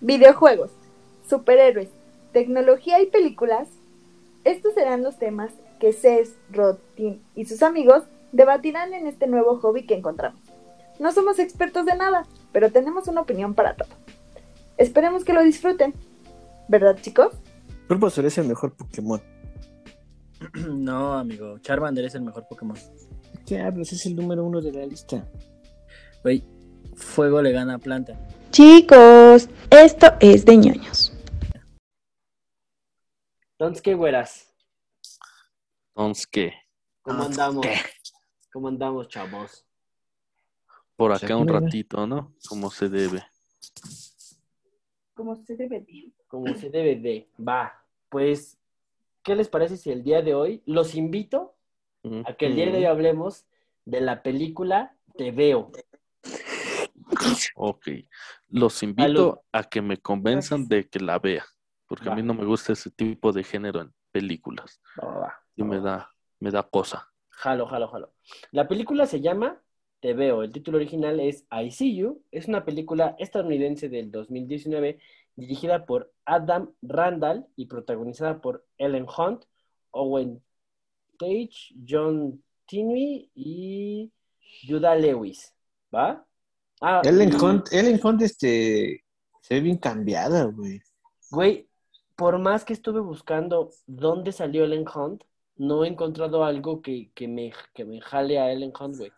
Videojuegos, superhéroes, tecnología y películas. Estos serán los temas que Cés, Rod, Tim y sus amigos debatirán en este nuevo hobby que encontramos. No somos expertos de nada, pero tenemos una opinión para todo. Esperemos que lo disfruten. ¿Verdad, chicos? Bulbasaur es el mejor Pokémon. No, amigo. Charmander es el mejor Pokémon. ¿Qué hablas? Es el número uno de la lista. Güey, fuego le gana a planta. Chicos, esto es de ñoños. Entonces, ¿qué güeras? Entonces, ¿qué? ¿Cómo andamos? ¿qué? ¿Cómo andamos, chavos? Por acá un ratito, ¿no? Como se debe. Como se debe de. Como se debe de. Va. Pues, ¿qué les parece si el día de hoy los invito a que el día de hoy hablemos de la película Te Veo? Ok. Los invito a que me convenzan de que la vea. Porque a mí no me gusta ese tipo de género en películas. Va, va, va. Y me da, me da cosa. Jalo, jalo, jalo. La película se llama Te Veo. El título original es I See You. Es una película estadounidense del 2019 dirigida por Adam Randall y protagonizada por Ellen Hunt, Owen Page, John Tinney y Judah Lewis. ¿Va? Ah, Ellen y- Hunt, Ellen Hunt, este, se ve bien cambiada, güey. Güey, por más que estuve buscando dónde salió Ellen Hunt, no he encontrado algo que, que me, que me jale a Ellen Hunt, güey.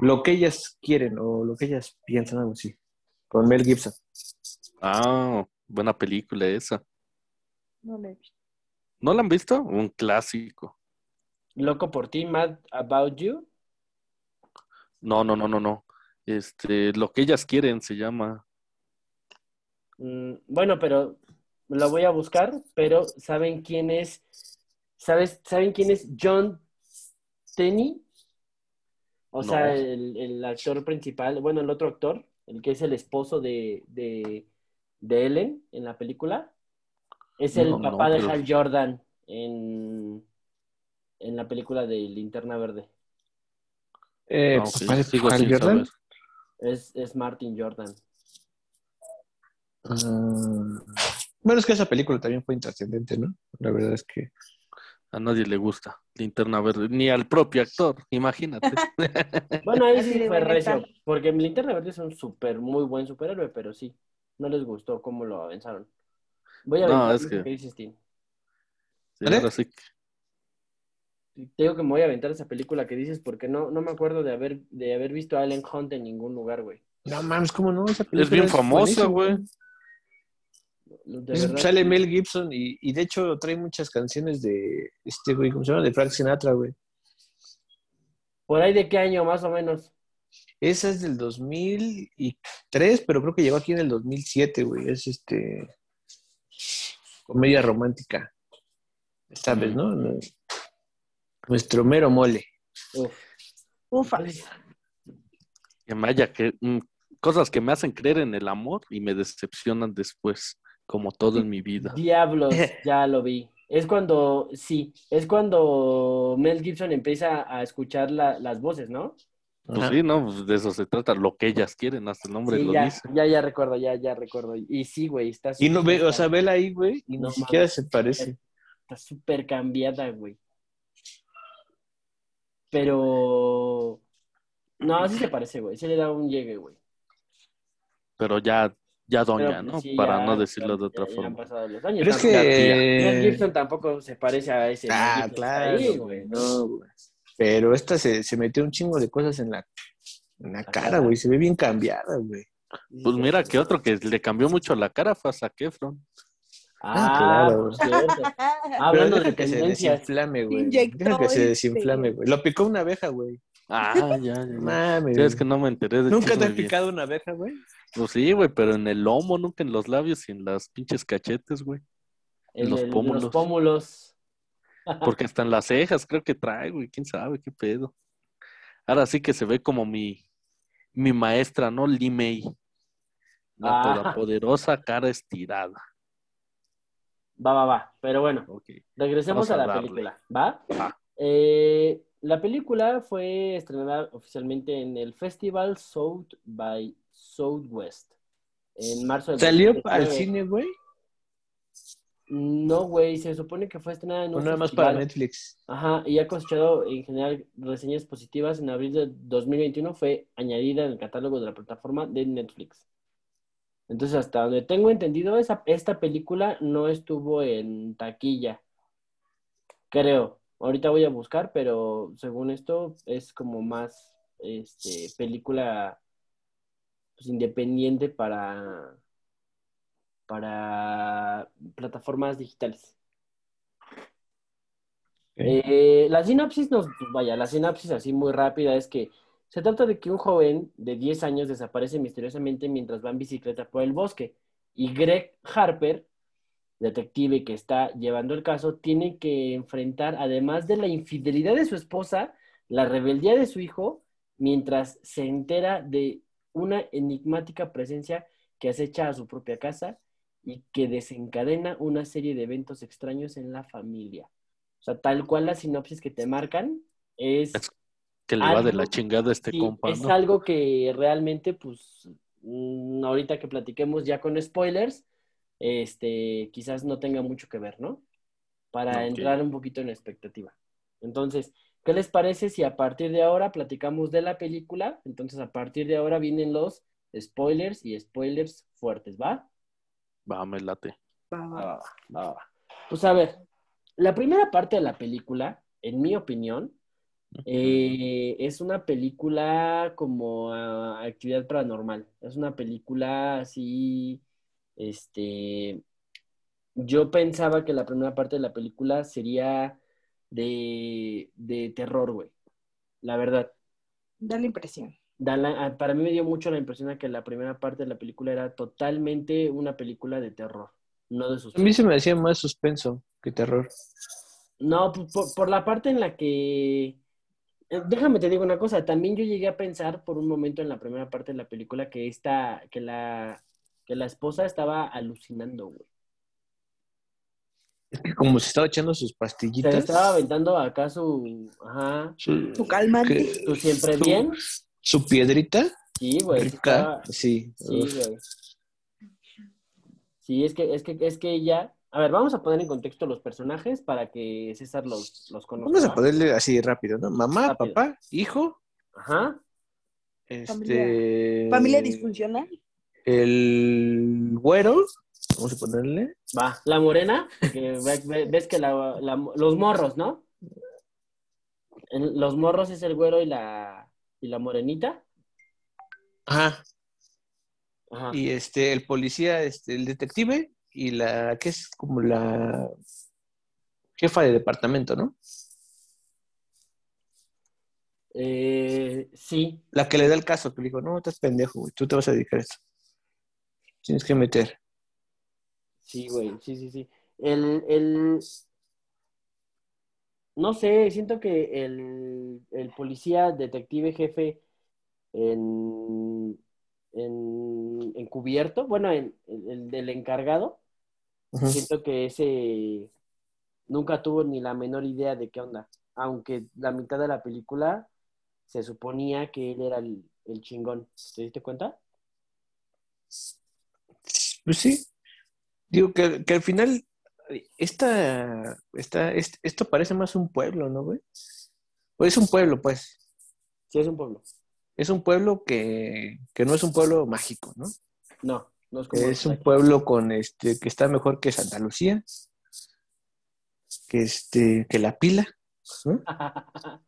Lo que ellas quieren o lo que ellas piensan, algo así. Con Mel Gibson. Ah, buena película esa. No le he visto. ¿No la han visto? Un clásico. Loco por ti, Mad About You. No, no, no, no, no. Este, lo que ellas quieren se llama. Mm, bueno, pero lo voy a buscar, pero ¿saben quién es? ¿Sabes, ¿Saben quién es John Tenney? O No. sea, el, el actor principal, bueno, el otro actor, el que es el esposo de, de, de Ellen en la película, es el No, no, papá de pero- Hal Jordan en, en la película de Linterna Verde. Eh, Ah, ok, papá de sigo Hal Jordan. saber. Es, es Martin Jordan. Ah, bueno, es que esa película también fue intrascendente, ¿no? La verdad es que. A nadie le gusta Linterna Verde, ni al propio actor, imagínate. Bueno, ahí sí fue recio, porque Linterna Verde es un súper, muy buen superhéroe, pero sí, no les gustó cómo lo avanzaron. Voy a No, aventar es que- que dices, Tim. Sí, ¿Vale? ahora sí que- Te digo que me voy a aventar esa película que dices porque no, no me acuerdo de haber, de haber visto a Ellen Hunt en ningún lugar, güey. No mames, ¿cómo no? Esa película Es bien famosa, güey. De Es- verdad. sale Mel Gibson y, y de hecho trae muchas canciones de este güey, ¿cómo se llama? De Frank Sinatra, güey. ¿Por ahí de qué año más o menos? Esa es del 2003, pero creo que llegó aquí en el 2007, güey. Es este. Comedia romántica. Esta vez, ¿no? Nuestro mero mole. Uf. Ufa. que me haya que mm, cosas que me hacen creer en el amor y me decepcionan después, como todo en mi vida. Diablos, ya lo vi. Es cuando, sí, es cuando Mel Gibson empieza a escuchar la- las voces, ¿no? Pues Ajá. sí, no, Pues de eso se trata, lo que ellas quieren, hasta el nombre Sí, lo ya, dice. ya, ya recuerdo, ya, ya recuerdo. Y sí, güey, está Y no ve, o sea, vela ahí, güey, y No ni siquiera se parece. Está súper cambiada, güey. Pero. No, sí se parece, güey. Sí le da un llegue, güey. Pero ya, ya doña, Pero, ¿no? pues, sí, Para ya- no decirlo de ya- otra ya han forma. pasado los años. Pero es que. Mel Gibson tampoco se parece a ese. Ah, claro, ahí, güey. No, güey. Pero esta se, se metió un chingo de cosas en la, en la cara, güey. Se ve bien cambiada, güey. Pues mira, que otro que le cambió mucho la cara fue a Zac Efron. Ah, claro. cierto. Pero Hablando deja de que se desinflame, güey. Inyectó Deja que se este. desinflame, güey. Lo picó una abeja, güey. Ah, ya, ya. Mames. Es que no me enteré de ¿Nunca te ha picado una abeja, güey? Pues sí, güey, pero en el lomo, nunca en los labios y en las pinches cachetes, güey. En los el- pómulos. Los pómulos. Porque hasta en las cejas creo que trae, güey. ¿Quién sabe qué pedo? Ahora sí que se ve como mi, mi maestra, ¿no? May. La Ah. todopoderosa cara estirada. Va, va, va. Pero bueno, Ok. regresemos Vamos a la película. ¿Va? Eh, la película fue estrenada oficialmente en el Festival South by Southwest. en marzo del ¿Salió 2019. al cine, güey? No, güey, se supone que fue estrenada en ¿O un nada más para Netflix? Ajá, y ha cosechado en general reseñas positivas. En abril de 2021 fue añadida en el catálogo de la plataforma de Netflix. Entonces, hasta donde tengo entendido, esa, esta película no estuvo en taquilla. Creo. Ahorita voy a buscar, pero según esto es como más este, película pues, independiente para, para plataformas digitales. Eh, la sinopsis nos, vaya, la sinopsis así muy rápida es que se trata de que un joven de 10 años desaparece misteriosamente mientras va en bicicleta por el bosque y Greg Harper, detective que está llevando el caso, tiene que enfrentar, además de la infidelidad de su esposa, la rebeldía de su hijo, mientras se entera de una enigmática presencia que acecha a su propia casa y que desencadena una serie de eventos extraños en la familia. O sea, tal cual la sinopsis que te marcan es, Que le va de la chingada a este sí, compa, es ¿no? algo que realmente, pues, mm, ahorita que platiquemos ya con spoilers, este, quizás no tenga mucho que ver, ¿no? Para entrar un poquito en expectativa. Entonces, ¿qué les parece si a partir de ahora platicamos de la película? Entonces, a partir de ahora vienen los spoilers y spoilers fuertes, ¿va? Va, me late. Va, va, va. Pues a ver, la primera parte de la película, en mi opinión, eh, es una película como actividad paranormal. Es una película así, este, yo pensaba que la primera parte de la película sería de, de terror, güey. La verdad. Da la impresión. Da la- para mí me dio mucho la impresión de que la primera parte de la película era totalmente una película de terror, no de A suspenso. mí se me hacía más suspenso que terror. No, por- por la parte en la que... eh, Déjame te digo una cosa, también yo llegué a pensar por un momento en la primera parte de la película que esta, que la, que la esposa estaba alucinando, güey. Es que como se estaba echando sus Se pastillitas. le estaba aventando acá su, ajá, su, que- su siempre su- bien. Su piedrita Sí, güey. sí rica. estaba- Sí. Sí, Uf. güey. Sí, es que, es que, es que ella. A ver, vamos a poner en contexto los personajes para que César los, los conozca. Vamos a ponerle así rápido, ¿no? Mamá, Rápido. papá, hijo. Ajá. Este. Familia disfuncional. El güero. Vamos a ponerle. Va, la morena, que ve- ve- ves que la- la- los morros, ¿no? En- los morros es el güero y la, y la morenita. Ajá. Ajá. Y este, el policía, este, el detective y la que es como la jefa de departamento, ¿no? Eh, sí, La que le da el caso, que le digo, no, estás pendejo, güey, tú te vas a dedicar a esto. Tienes que meter. sí, güey, sí, sí, sí. El, el... No sé, siento que el, el policía, detective, jefe en, en encubierto, bueno, en, el, el del encargado, siento que ese nunca tuvo ni la menor idea de qué onda. Aunque la mitad de la película se suponía que él era el, el chingón. ¿Te diste cuenta? Pues sí. Digo que, que al final, esta, esta, est- esto parece más un pueblo, ¿no, güey? O es un pueblo, pues. Sí, es un pueblo. Es un pueblo que, que no es un pueblo mágico, ¿no? No, no es como. Es un pueblo con este que está mejor que Santa Lucía, que este, que la pila, ¿no?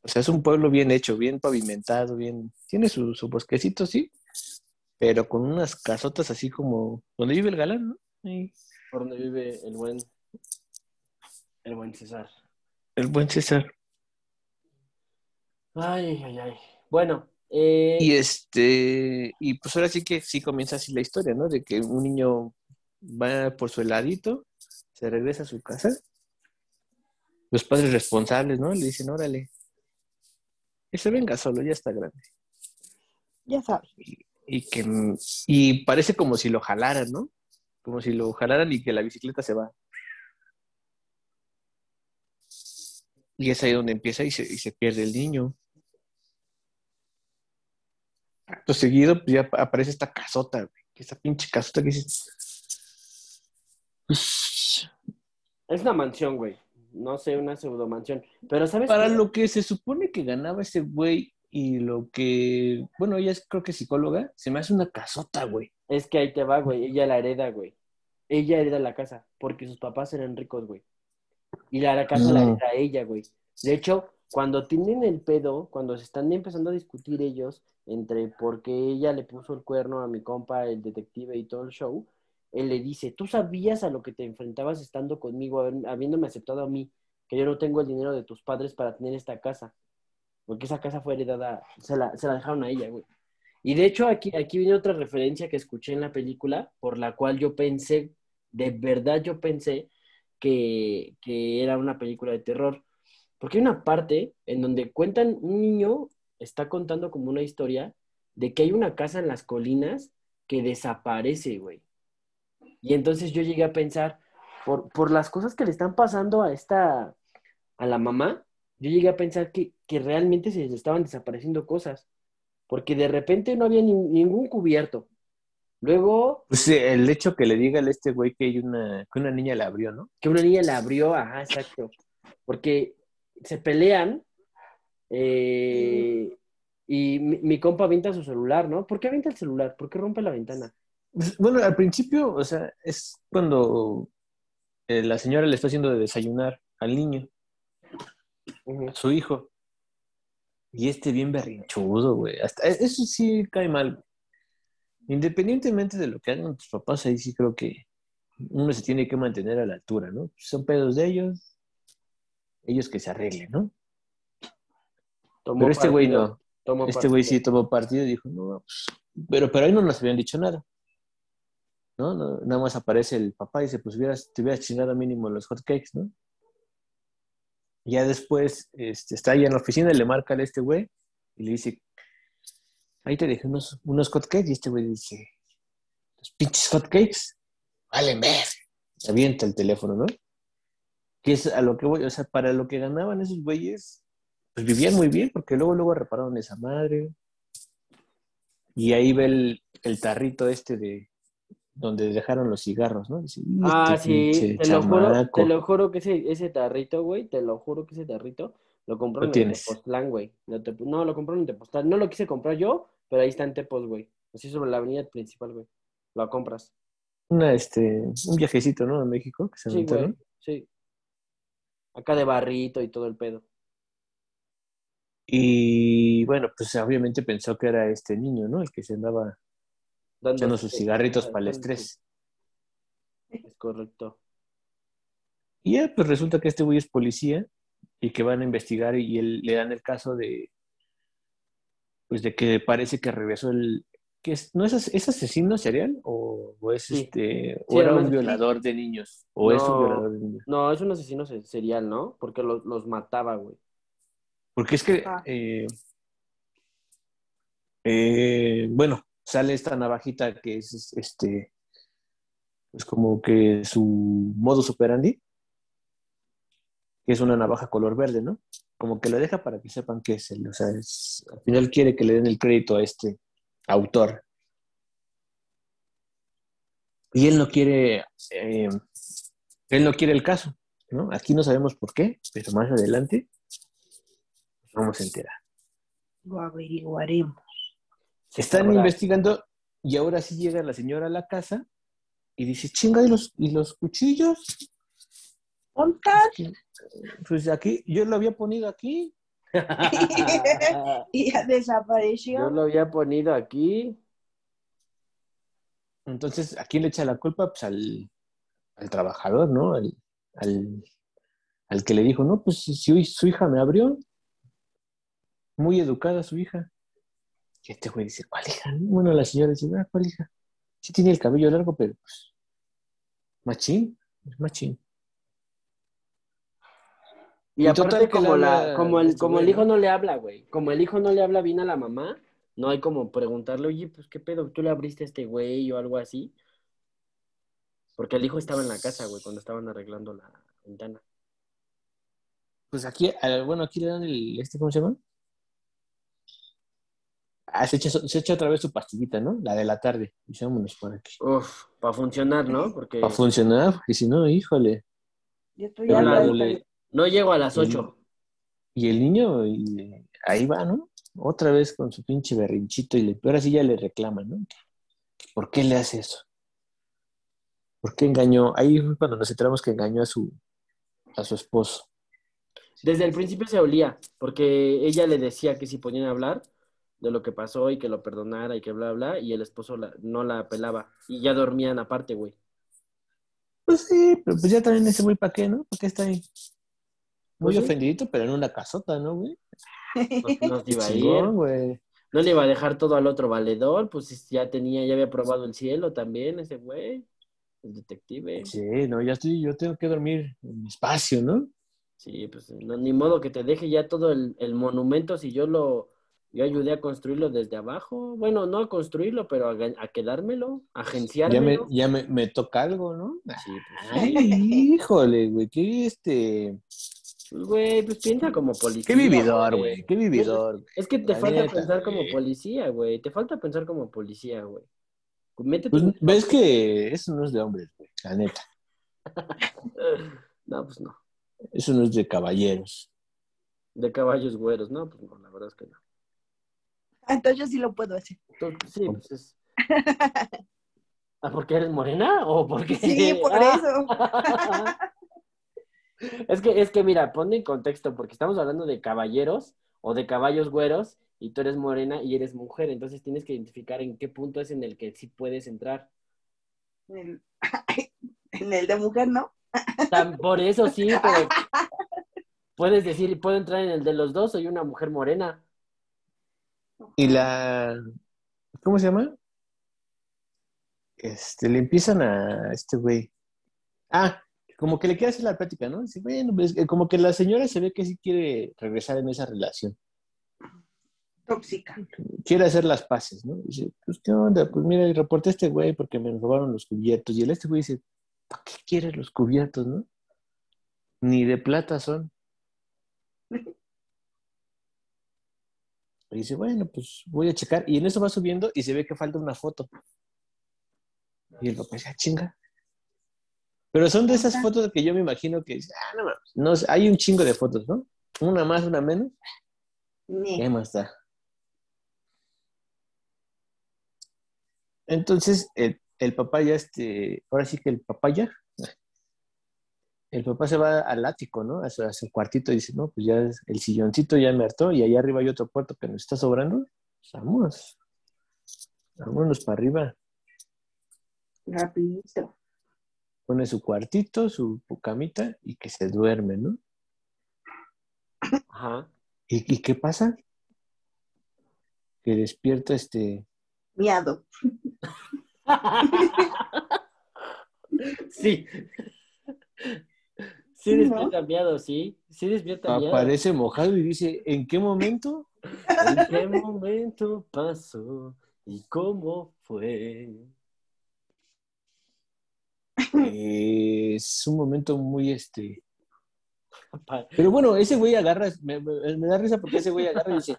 O sea, es un pueblo bien hecho, bien pavimentado, bien. Tiene su, su bosquecito, sí, pero con unas casotas así como donde vive el galán, ¿no? Ahí. Por donde vive el buen. El buen César. El buen César. Ay, ay, ay. Bueno, eh, Y este, y pues ahora sí que sí comienza así la historia, ¿no? De que un niño va por su heladito, se regresa a su casa. Los padres responsables, ¿no? Le dicen, órale, que se venga solo, ya está grande. Ya sabes. Y que y parece como si lo jalaran, ¿no? Como si lo jalaran y que la bicicleta se va. Y es ahí donde empieza y se, y se pierde el niño. Acto seguido, pues ya aparece esta casota, güey. Esta pinche casota que dices. Pues, Es una mansión, güey. No sé, una pseudo mansión. Pero ¿sabes para qué? lo que se supone que ganaba ese güey y lo que, bueno, ella es creo que psicóloga, se me hace una casota, güey. Es que ahí te va, güey. Ella la hereda, güey. Ella hereda la casa porque sus papás eran ricos, güey. Y la, la casa la No. hereda ella, güey. De hecho, cuando tienen el pedo, cuando se están empezando a discutir ellos entre por qué ella le puso el cuerno a mi compa, el detective y todo el show, él le dice, tú sabías a lo que te enfrentabas estando conmigo, habiéndome aceptado a mí, que yo no tengo el dinero de tus padres para tener esta casa. Porque esa casa fue heredada, se la, se la dejaron a ella, güey. Y de hecho, aquí, aquí viene otra referencia que escuché en la película, por la cual yo pensé, de verdad yo pensé que, que era una película de terror. Porque hay una parte en donde cuentan, un niño está contando como una historia de que hay una casa en las colinas que desaparece, güey. Y entonces yo llegué a pensar, por, por las cosas que le están pasando a esta, a la mamá, yo llegué a pensar que, que realmente se les estaban desapareciendo cosas. Porque de repente no había ni- ningún cubierto. Luego, Pues el hecho que le diga a este güey que hay una, que una niña la abrió, ¿no? que una niña la abrió, ajá, exacto. Porque se pelean eh, y mi, mi compa avienta su celular, ¿no? ¿Por qué avienta el celular? ¿Por qué rompe la ventana? Pues, Bueno, al principio, o sea, es cuando eh, la señora le está haciendo de desayunar al niño, a su hijo. Y este bien berrinchudo, güey. Hasta, e, eso sí cae mal. güey. Independientemente de lo que hagan tus papás, ahí sí creo que uno se tiene que mantener a la altura, ¿no? Son pedos de ellos, ellos que se arreglen, ¿no? Tomó Pero este güey no. tomó Este güey sí tomó partido y dijo, no, pues, pero, pero ahí no nos habían dicho nada. ¿No? No, Nada más aparece el papá y dice, pues hubieras, te hubieras chingado mínimo los hotcakes, ¿no? Y ya después este, está ahí en la oficina y le marca a este güey y le dice, ahí te dejé unos, unos hotcakes y este güey dice, los pinches hotcakes, valen ver. Avienta el teléfono, ¿no? Que es a lo que voy, o sea, para lo que ganaban esos güeyes, pues vivían muy bien, porque luego, luego repararon esa madre. Y ahí ve el, el tarrito este de donde dejaron los cigarros, ¿no? Dice, "Y Ah, este sí, te lo juro, chamaco". te lo juro que ese, ese tarrito, güey, te lo juro que ese tarrito lo compraron en. Tepoztlán, güey. No, lo compraron en Tepoztlán. No lo quise comprar yo, pero ahí está en Tepos, güey. Así sobre la avenida principal, güey. Lo compras. Una, este, un viajecito, ¿no? A México, que se Sí, güey, sí. Acá de barrito y todo el pedo. Y bueno, pues obviamente pensó que era este niño, ¿no? El que se andaba Dando echando sus cigarritos para el estrés. Es correcto. Y ya, pues resulta que este güey es policía y que van a investigar y él, le dan el caso de, pues de que parece que regresó el, que es, ¿no es, es asesino serial o, o es Sí. este, Sí, o era un violador de niños o es un No. violador de niños? No, es un asesino se- serial, ¿no? Porque los, los mataba, güey. Porque es que, Ah. eh, eh, bueno, sale esta navajita que es este, es como que su modus operandi, que es una navaja color verde, ¿no? Como que lo deja para que sepan que es él, o sea, es- al final quiere que le den el crédito a este autor. Y él no quiere, eh, él no quiere el caso, ¿no? Aquí no sabemos por qué, pero más adelante nos vamos a enterar. Lo averiguaremos. Están investigando y ahora sí llega la señora a la casa y dice, chinga, ¿y los, y los cuchillos? ¿Montar? Pues aquí, yo lo había ponido aquí. Y ya desapareció. Yo lo había ponido aquí. Entonces, ¿a quién le echa la culpa? Pues al, al trabajador, ¿no? Al, al, al que le dijo, no, pues si, si su hija me abrió. Muy educada su hija. Y este güey dice, ¿cuál hija? Bueno, la señora dice, "Ah, ¿cuál hija? Sí tiene el cabello largo, pero pues, machín, es machín. Y Y aparte, como, le la, como, el, este como el hijo ¿no? le habla, güey. Como el hijo no le habla bien a la mamá, no hay como preguntarle, oye, pues qué pedo, tú le abriste a este güey o algo así. Porque el hijo estaba en la casa, güey, cuando estaban arreglando la ventana. Pues aquí, bueno, aquí le dan el, este, ¿cómo se llama? Ah, se echa, se echa otra vez su pastillita, ¿no? La de la tarde. Dice, vámonos por aquí. Uf, para funcionar, ¿no? Porque Para funcionar, y si no, híjole. Ya estoy harta la esta- no llego a las. 8. Y el niño, y- ahí va, ¿no? Otra vez con su pinche berrinchito y le, ahora sí ya le reclama, ¿no? ¿Por qué le hace eso? ¿Por qué engañó? Ahí fue cuando nos enteramos que engañó a su, a su esposo. Desde el principio se olía, porque ella le decía que si podían hablar de lo que pasó y que lo perdonara y que bla, bla, y el esposo la- no la apelaba. Y ya dormían aparte, güey. Pues sí, pero pues ya también ese güey, ¿para qué, no? ¿Por qué está ahí? Muy Pues sí. ofendidito, pero en una casota, ¿no, güey? No, no iba a ir. Chingón, güey. No le iba a dejar todo al otro valedor, pues ya tenía, ya había probado el cielo también, ese güey, el detective. Sí, no, ya estoy, yo tengo que dormir en mi espacio, ¿no? Sí, pues no, ni modo que te deje ya todo el, el monumento si yo lo, yo ayudé a construirlo desde abajo. Bueno, no a construirlo, pero a, quedármelo, a Ya me, ya me, me toca algo, ¿no? Sí, pues, Ay, híjole, güey, qué este... pues, güey, pues piensa como policía. Qué vividor, güey, qué vividor. Es que te La falta neta, pensar como policía, güey. Te falta pensar como policía, güey. Métete Pues, ves que eso no es de hombres, güey, la neta. No, pues no. Eso no es de caballeros. De caballos güeros, no, pues no, la verdad es que no. Entonces yo sí lo puedo hacer. Entonces, sí, pues es. ¿Ah, porque eres morena? ¿O porque.? Sí, por Ah. eso. Es que, es que, mira, ponte en contexto, porque estamos hablando de caballeros o de caballos güeros, y tú eres morena y eres mujer, entonces tienes que identificar en qué punto es en el que sí puedes entrar. En el, en el de mujer, ¿no? Tan- por eso sí, pero puedes decir, puedo entrar en el de los dos, soy una mujer morena. Y la... ¿Cómo se llama? Este, le empiezan a este güey. Ah, como que le quiere hacer la plática, ¿no? Dice, bueno, pues, eh, como que la señora se ve que sí quiere regresar en esa relación. Tóxica. Quiere hacer las paces, ¿no? Dice, pues, ¿qué onda? Pues mira, reporté a este güey porque me robaron los cubiertos. Y el este güey dice, ¿para qué quieres los cubiertos, no? Ni de plata son. Y dice, bueno, pues voy a checar. Y en eso va subiendo y se ve que falta una foto. Y el papá dice, ah, chinga. Pero son de esas fotos que yo me imagino que, ah, no, no, hay un chingo de fotos, ¿no? Una más, una menos. ¿Qué más da? Entonces, el, el papá ya, este, ahora sí que el papá ya, el papá se va al ático, ¿no? A su, a su cuartito y dice, no, pues ya es- el silloncito ya me hartó y allá arriba hay otro puerto que nos está sobrando. Pues vamos, vámonos para arriba. Rapidito. Pone su cuartito, su camita y que se duerme, ¿no? Ajá. ¿Y, y qué pasa? Que despierta este, Miado. sí. Sí despierta miedo, sí. Sí despierta miedo. aparece mojado y dice, ¿en qué momento? ¿En qué momento pasó y cómo fue? Eh, es un momento muy este. Pero bueno, ese güey agarra, me, me- me da risa porque ese güey agarra y dice,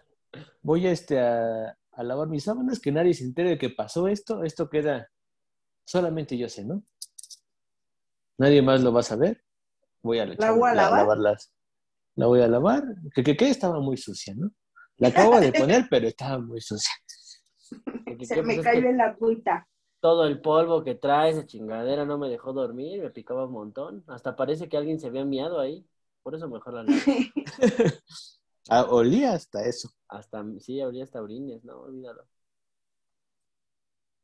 voy a este a, a lavar mis sábanas, que nadie se entere de que pasó esto, esto queda, solamente yo sé, ¿no? Nadie más lo va a saber. Voy a, ¿La voy a lavar? lavarlas. La voy a lavar. Que, que, que estaba muy sucia, ¿no? La acabo de poner, pero estaba muy sucia. Se me cayó en la agüita. Todo el polvo que trae esa chingadera no me dejó dormir, me picaba un montón. Hasta parece que alguien se había miado ahí. Por eso mejor la lavo. Ah, olía hasta eso. Hasta, sí, habría hasta orines, no, olvídalo.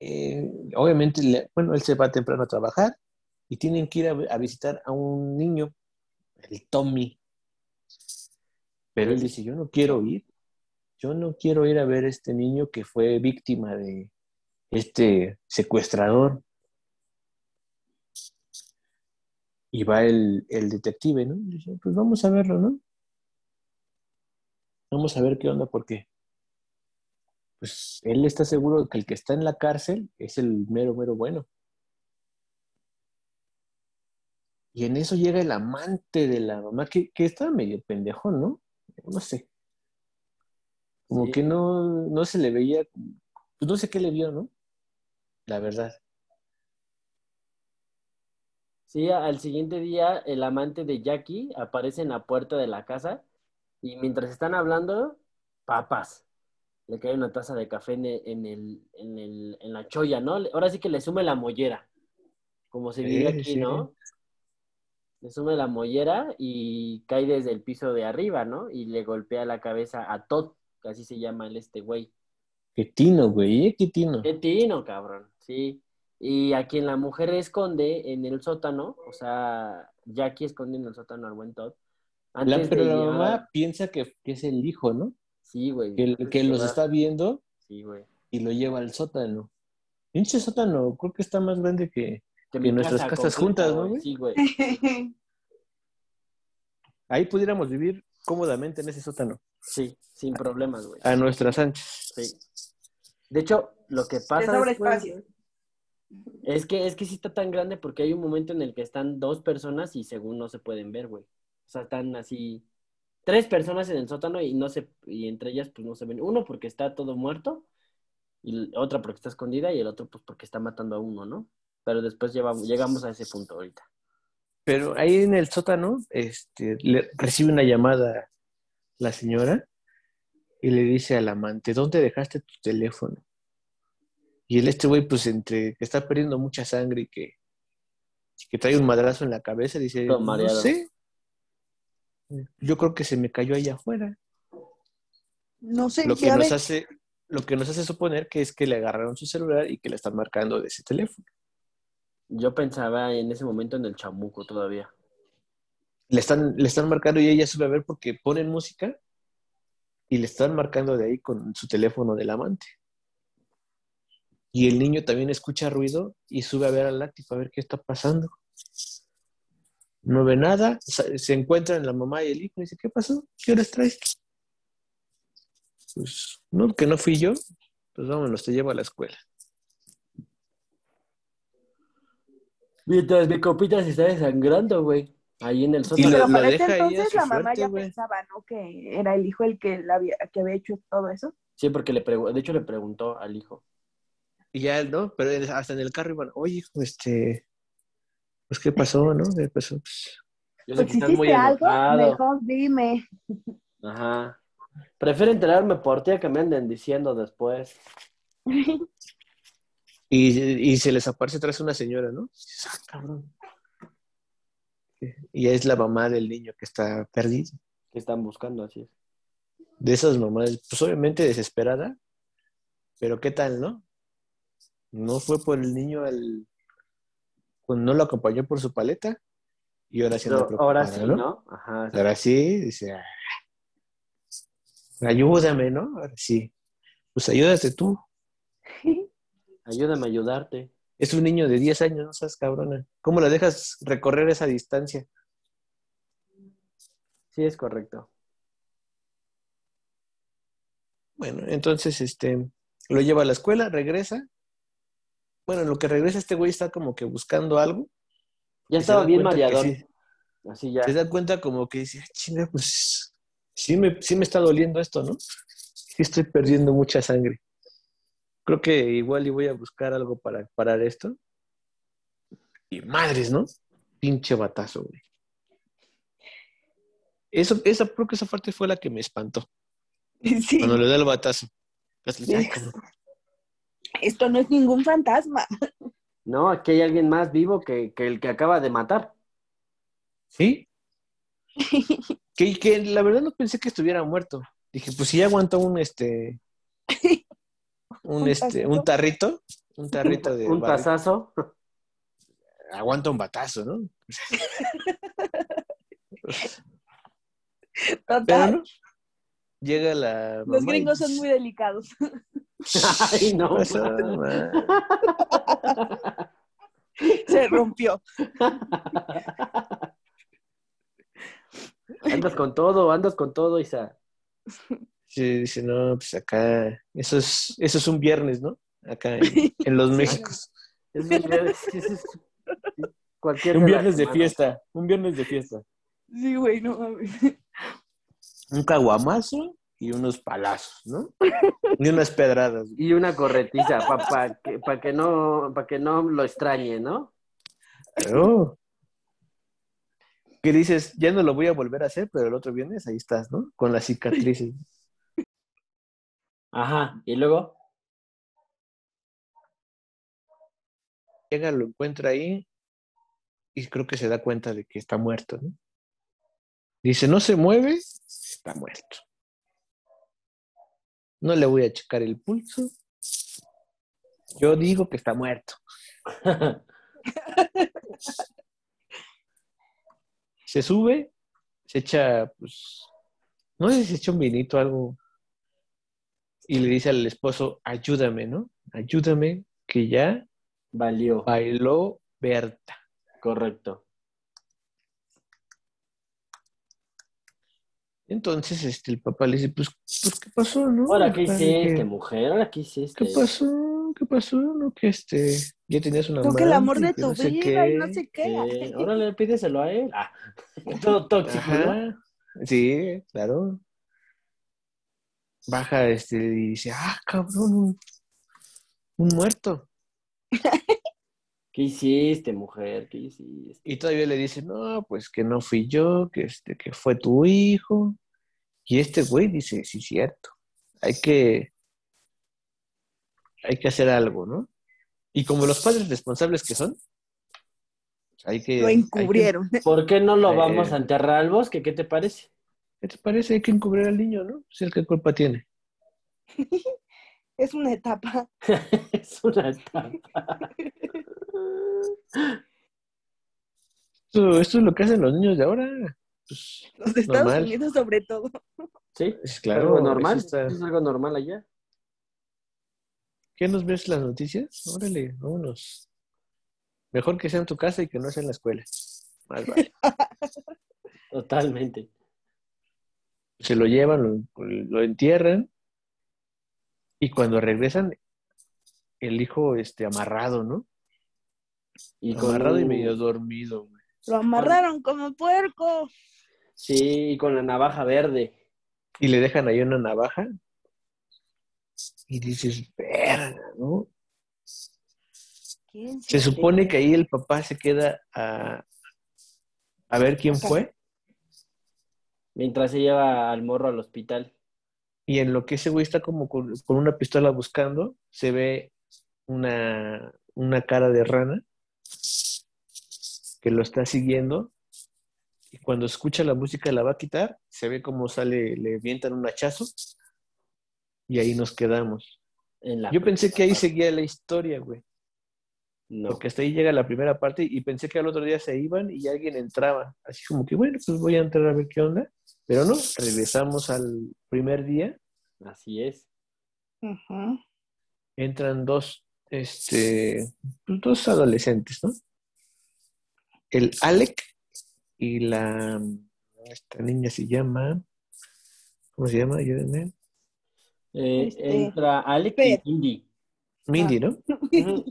eh, obviamente, le- bueno, él se va temprano a trabajar y tienen que ir a, a visitar a un niño, el Tommy. Pero él dice, yo no quiero ir, yo no quiero ir a ver a este niño que fue víctima de este secuestrador. Y va el, el detective, ¿no? Y dice, pues vamos a verlo, ¿no? Vamos a ver qué onda, porque pues él está seguro de que el que está en la cárcel es el mero, mero bueno. Y en eso llega el amante de la mamá, que, que estaba medio pendejo, ¿no? No sé. Como Sí. que no, no se le veía, pues no sé qué le vio, ¿no? La verdad. Sí, al siguiente día el amante de Jackie aparece en la puerta de la casa y mientras están hablando, papas. Le cae una taza de café en el, en el, en el- en la cholla, ¿no? Le- Ahora sí que le sume la mollera, como se diría sí, aquí, sí. ¿no? Le sume la mollera y cae desde el piso de arriba, ¿no? Y le golpea la cabeza a Todd, que así se llama el este güey. Qué tino, güey, ¿eh? qué tino. Qué tino, cabrón, sí. Y a quien la mujer esconde en el sótano, o sea, Jackie esconde en el sótano al buen Todd. La- pero de la llevar- mamá piensa que, que es el hijo, ¿no? Sí, güey. Que, que los está viendo Sí, güey. y lo lleva al sótano. Pinche sótano, creo que está más grande que... Que Que nuestras casas juntas, ¿no, güey? Sí, güey. Ahí pudiéramos vivir cómodamente en ese sótano, Sí, sin problemas, güey. a nuestras anchas. Sí. De hecho, lo que pasa sobra después, espacio. es que es que sí está tan grande porque hay un momento en el que están dos personas y según no se pueden ver, güey. O sea, están así tres personas en el sótano y no se y entre ellas pues no se ven. Uno porque está todo muerto y otra porque está escondida y el otro pues porque está matando a uno, ¿no? Pero después llevamos, llegamos a ese punto ahorita. Pero ahí en el sótano, este, le recibe una llamada la señora y le dice al amante, ¿dónde dejaste tu teléfono? Y el este güey, pues entre que está perdiendo mucha sangre y que, que trae un madrazo en la cabeza, dice, no sé. Yo creo que se me cayó allá afuera. No sé, Lo que nos hace, lo que nos hace suponer que es que le agarraron su celular y que le están marcando de ese teléfono. Yo pensaba en ese momento en el chamuco todavía. le están, le están marcando y ella sube a ver porque ponen música y le están marcando de ahí con su teléfono del amante. Y el niño también escucha ruido y sube a ver al láctico a ver qué está pasando. No ve nada, se encuentran la mamá y el hijo y dice, ¿qué pasó? ¿Qué horas traes? Pues, no, que no fui yo. Pues vámonos, te llevo a la escuela. Mientras mi copita se está desangrando, güey. Ahí en el Y sótano. Pero lo para ese entonces la mamá suerte, ya pensaba, ¿no? Que era el hijo el que, la había, que había hecho todo eso. Sí, porque le pregu- de hecho le preguntó al hijo. Y ya, ¿no? Pero él- hasta en el carro iban, oye, hijo, este, pues, ¿qué pasó, no? ¿Qué pasó? Pues, Yo sé Pues que si estás muy hiciste algo, enojado. mejor dime. Ajá. Prefiero enterarme por ti a que me anden diciendo después. Y, y se les aparece atrás una señora, ¿no? "Ah, cabrón. Y es la mamá del niño que está perdido. Que están buscando, así es. De esas mamás, pues obviamente desesperada, pero ¿qué tal, no? No fue por el niño al... Pues no lo acompañó por su paleta y ahora sí Pero ahora sí, ¿no? Ajá. Ahora sí, dice, "Ah, ayúdame, ¿no? Ahora sí. Pues ayúdate tú. Ayúdame a ayudarte. Es un niño de 10 años, no seas cabrona. ¿Cómo la dejas recorrer esa distancia? Sí, es correcto. Bueno, entonces, este, lo lleva a la escuela, regresa. Bueno, en lo que regresa este güey está como que buscando algo. Ya estaba bien mareadón. sí- Así ya. se da cuenta como que dice, "Ah, chinga, pues sí me, sí me está doliendo esto, ¿no? Sí estoy perdiendo mucha sangre. Creo que igual y voy a buscar algo para parar esto. Y madres, ¿no? Pinche batazo, güey. Eso, esa, creo que esa parte fue la que me espantó. Sí. Cuando le da el batazo. Ay. Esto no es ningún fantasma. No, aquí hay alguien más vivo que, que el que acaba de matar. ¿Sí? que, que la verdad no pensé que estuviera muerto. Dije, pues si ya aguantó un este un ¿Un este un tarrito, un tarrito de Un tazazo. aguanta un batazo, ¿no? Total. Pero no. Llega la Los y gringos son muy delicados. Ay, no. Se rompió. Andas con todo, andas con todo, Isa. Sí, dice, no, pues acá, eso es, eso es un viernes, ¿no? Acá en, en los Méxicos. Es un viernes, es- es- cualquier Un viernes de fiesta, un viernes de fiesta. Sí, güey, no mames. Un caguamazo y unos palazos, ¿no? Y unas pedradas. Y una corretiza para que, pa que, no, pa que no lo extrañe, ¿no? Pero, que dices, ya no lo voy a volver a hacer, pero el otro viernes ahí estás, ¿no? Con las cicatrices. Ajá, y luego, Llega, lo encuentra ahí y creo que se da cuenta de que está muerto, ¿no? Dice, no se mueve, está muerto. No le voy a checar el pulso. Yo digo que está muerto. Se sube, se echa, pues, no sé si se echa un vinito, algo, y le dice al esposo, ayúdame, ¿no? Ayúdame, que ya valió. bailó Berta. Correcto. Entonces, este, el papá le dice, pues, pues ¿qué pasó, no? Ahora, ¿qué hiciste, que- mujer? Ahora, ¿qué hiciste? ¿Qué pasó? ¿Qué pasó? No, que este, ya tenías una que el amor de tu no sé vida y qué. no sé qué. Eh, órale, pídeselo a él. Ah, todo tóxico, ¿no? Sí, claro. Baja este y dice, ah, cabrón, un, un muerto. ¿Qué hiciste, mujer? ¿Qué hiciste? Y todavía le dice, no, pues que no fui yo, que este, que fue tu hijo. Y este güey dice, sí, cierto. Hay que, hay que hacer algo, ¿no? Y como los padres responsables que son, hay que. Lo que- encubrieron. ¿Por qué no lo Eh. vamos a enterrar al bosque? ¿Qué te parece? ¿Qué te parece? Hay que encubrir al niño, ¿no? Si el que culpa tiene. Es una etapa. es una etapa. Esto, esto es lo que hacen los niños de ahora. Pues, Los de Estados Normal. Unidos sobre todo. ¿Sí? es Claro, algo normal. está- Es algo normal allá. ¿Qué nos ves las noticias? Órale, vámonos. Mejor que sea en tu casa y que no sea en la escuela. Más vale. Totalmente. Se lo llevan, lo, lo entierran y cuando regresan, el hijo este, amarrado, ¿no? Y con amarrado y un- medio dormido. güey. Lo amarraron como puerco. Sí, y con la navaja verde. Y le dejan ahí una navaja y dices, verga, ¿no? ¿Quién Se supone que ahí el papá se queda a, a ver quién fue Mientras se lleva al morro al hospital. y en lo que ese güey está como con, con una pistola buscando, se ve una, una cara de rana que lo está siguiendo y cuando escucha la música la va a quitar, se ve como sale, le vientan un hachazo y ahí nos quedamos. En la Yo pensé que ahí seguía la historia, güey. No. Porque hasta ahí llega la primera parte y pensé que al otro día se iban y alguien entraba. Así como que, bueno, pues voy a entrar a ver qué onda. Pero no, regresamos al primer día. Así es. Ujú. Entran dos, este, pues, dos adolescentes, ¿no? El Alec y la, esta niña se llama, ¿cómo se llama? Ayúdenme. Eh, Este, entra Alec y Indy. Mindy, ¿no? Ujú.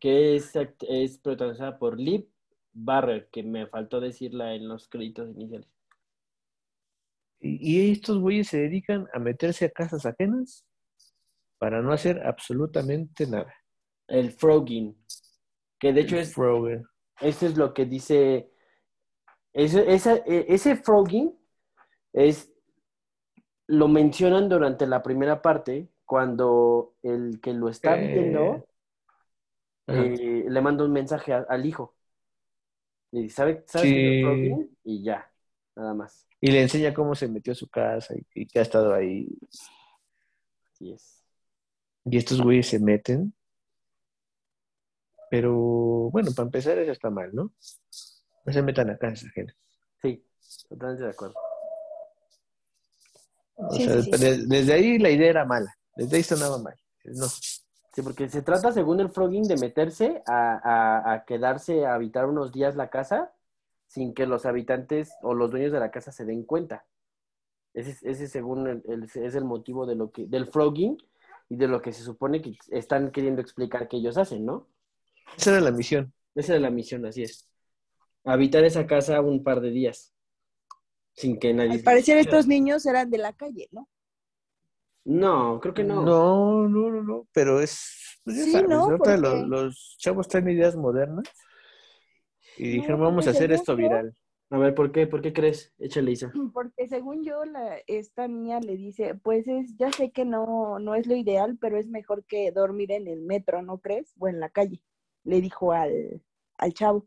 Que es, es protagonizada por Liv Barrer, que me faltó decirla en los créditos iniciales. Y, estos güeyes se dedican a meterse a casas ajenas para no hacer absolutamente nada. El Frogging, que de hecho es, Frogger. eso es lo que dice, ese, esa- e- ese Frogging es, lo mencionan durante la primera parte, cuando el que lo está Eh, viendo. Eh, le manda un mensaje a- al hijo. Y dice, ¿sabe, sabe Sí. Y ya, nada más. Y le enseña cómo se metió a su casa y, y que ha estado ahí. Así es. Y estos güeyes se meten. Pero bueno, para empezar eso está mal, ¿no? No se metan a casas ajenas. Sí, totalmente de acuerdo. O Sí, sea, sí, sí. de- desde ahí la idea era mala. Desde ahí sonaba mal. No. Sí, porque se trata, según el Frogging, de meterse a, a- a quedarse a habitar unos días la casa sin que los habitantes o los dueños de la casa se den cuenta. Ese, es- ese según el, el- es el motivo de lo que, del Frogging y de lo que se supone que están queriendo explicar que ellos hacen, ¿no? Esa era la misión. Esa es la misión, así es. Habitar esa casa un par de días sin que nadie... Al parecer estos niños eran de la calle, ¿no? No, creo que no. No, no, no, no, pero es, pues ya Sí, sabes, no, porque- los, los chavos traen ideas modernas y No, dijeron, vamos a hacer esto yo- viral. A ver, ¿por qué? ¿Por qué crees? Échale, Isa. Porque según yo, la, esta niña le dice, pues es, ya sé que no, no es lo ideal, pero es mejor que dormir en el metro, ¿no crees? O en la calle, le dijo al, al chavo.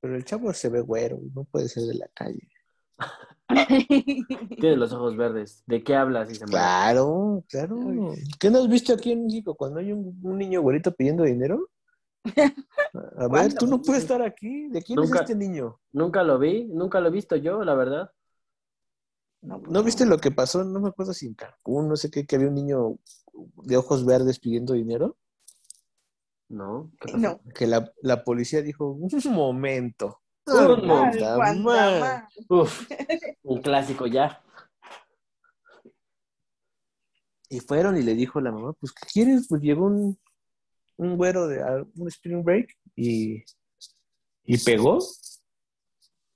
Pero el chavo se ve güero, no puede ser de la calle. Tiene los ojos verdes. ¿De qué hablas, Isa? Claro, claro. ¿Qué no has visto aquí en México cuando hay un, un niño güerito pidiendo dinero? A ver, tú no puedes estar aquí. ¿De quién Nunca. es este niño? Nunca lo vi, nunca lo he visto yo, la verdad. No, pues ¿No viste lo que pasó? No me acuerdo si en Cancún, no sé qué, que había un niño de ojos verdes pidiendo dinero. No. No. Que la, la policía dijo, un momento. Un Aguanta Ay, Juan más". Dama. Uf, un clásico ya. Y fueron y le dijo la mamá, pues, ¿qué quieres? Pues llegó un, un güero de a- un spring break y, y pegó.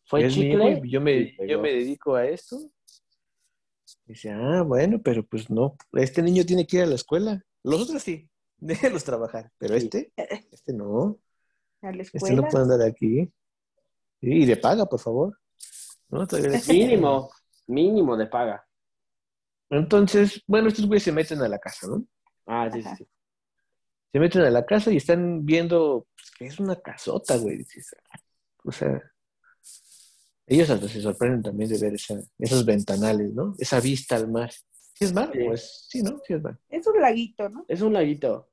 Fue Es mi hijo chicle. y yo me, yo me dedico a esto. Dice, ah, bueno, pero pues no, este niño tiene que ir a la escuela. Los otros sí, déjelos trabajar, pero Sí. este, este no, A la este no puede andar aquí. Y le paga, por favor. Mínimo, mínimo de paga. Entonces, bueno, estos güeyes se meten a la casa, ¿no? Ah, sí, sí, Ajá. sí. Se meten a la casa y están viendo pues, que es una casota, güey. O sea, ellos hasta se sorprenden también de ver esa, esos ventanales, ¿no? Esa vista al mar. ¿Sí es mar? Sí. Pues sí, ¿no? Sí es mar. Es un laguito, ¿no? Es un laguito.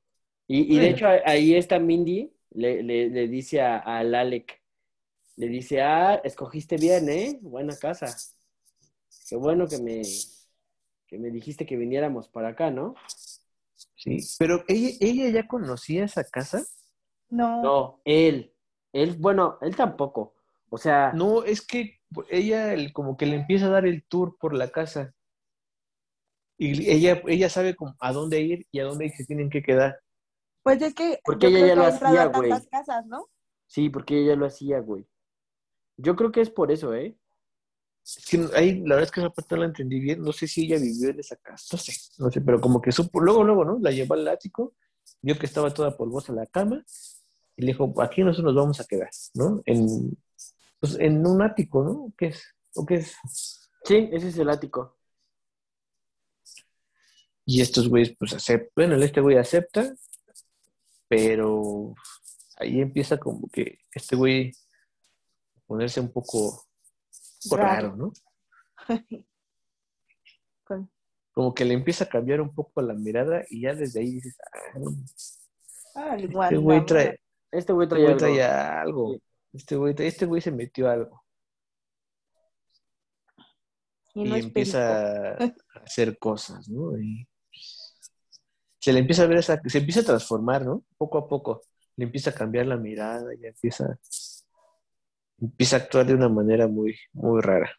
Y, y de hecho, ahí está Mindy, le, le, le dice a- al Alec, le dice, ah, escogiste bien, ¿eh? Buena casa. Qué bueno que me, que me dijiste que viniéramos para acá, ¿no? Sí. Pero ella, ella ya conocía esa casa. No. No, él. Él, bueno, él tampoco. O sea, No, es que ella el- como que le empieza a dar el tour por la casa. Y ella, ella sabe como a dónde ir y a dónde se tienen que quedar. Pues es que Porque yo ella creo ya que lo hacía, a güey. tantas casas, ¿no? sí, porque ella lo hacía, güey. Yo creo que es por eso, ¿eh? Es que ahí, la verdad es que esa parte no la entendí bien. No sé si ella vivió en esa casa. No sé, no sé, pero como que supo, luego, luego, ¿no? La llevó al ático, vio que estaba toda polvosa la cama y le dijo, aquí nosotros nos vamos a quedar, ¿no? En, pues, en un ático, ¿no? ¿Qué es? ¿O qué es? Sí, ese es el ático. Y estos güeyes, pues aceptan, bueno, este güey acepta, pero ahí empieza como que este güey ponerse un poco, Raro. raro, ¿no? Como que le empieza a cambiar un poco la mirada y ya desde ahí dices, ah, Ah, el este Juan güey trae, Este güey este güey algo. este güey, trae- este güey se metió algo Y no empieza a hacer cosas, ¿no? Y se le empieza a ver esa, se empieza a transformar, ¿no? Poco a poco, le empieza a cambiar la mirada y empieza, empieza a actuar de una manera muy, muy rara.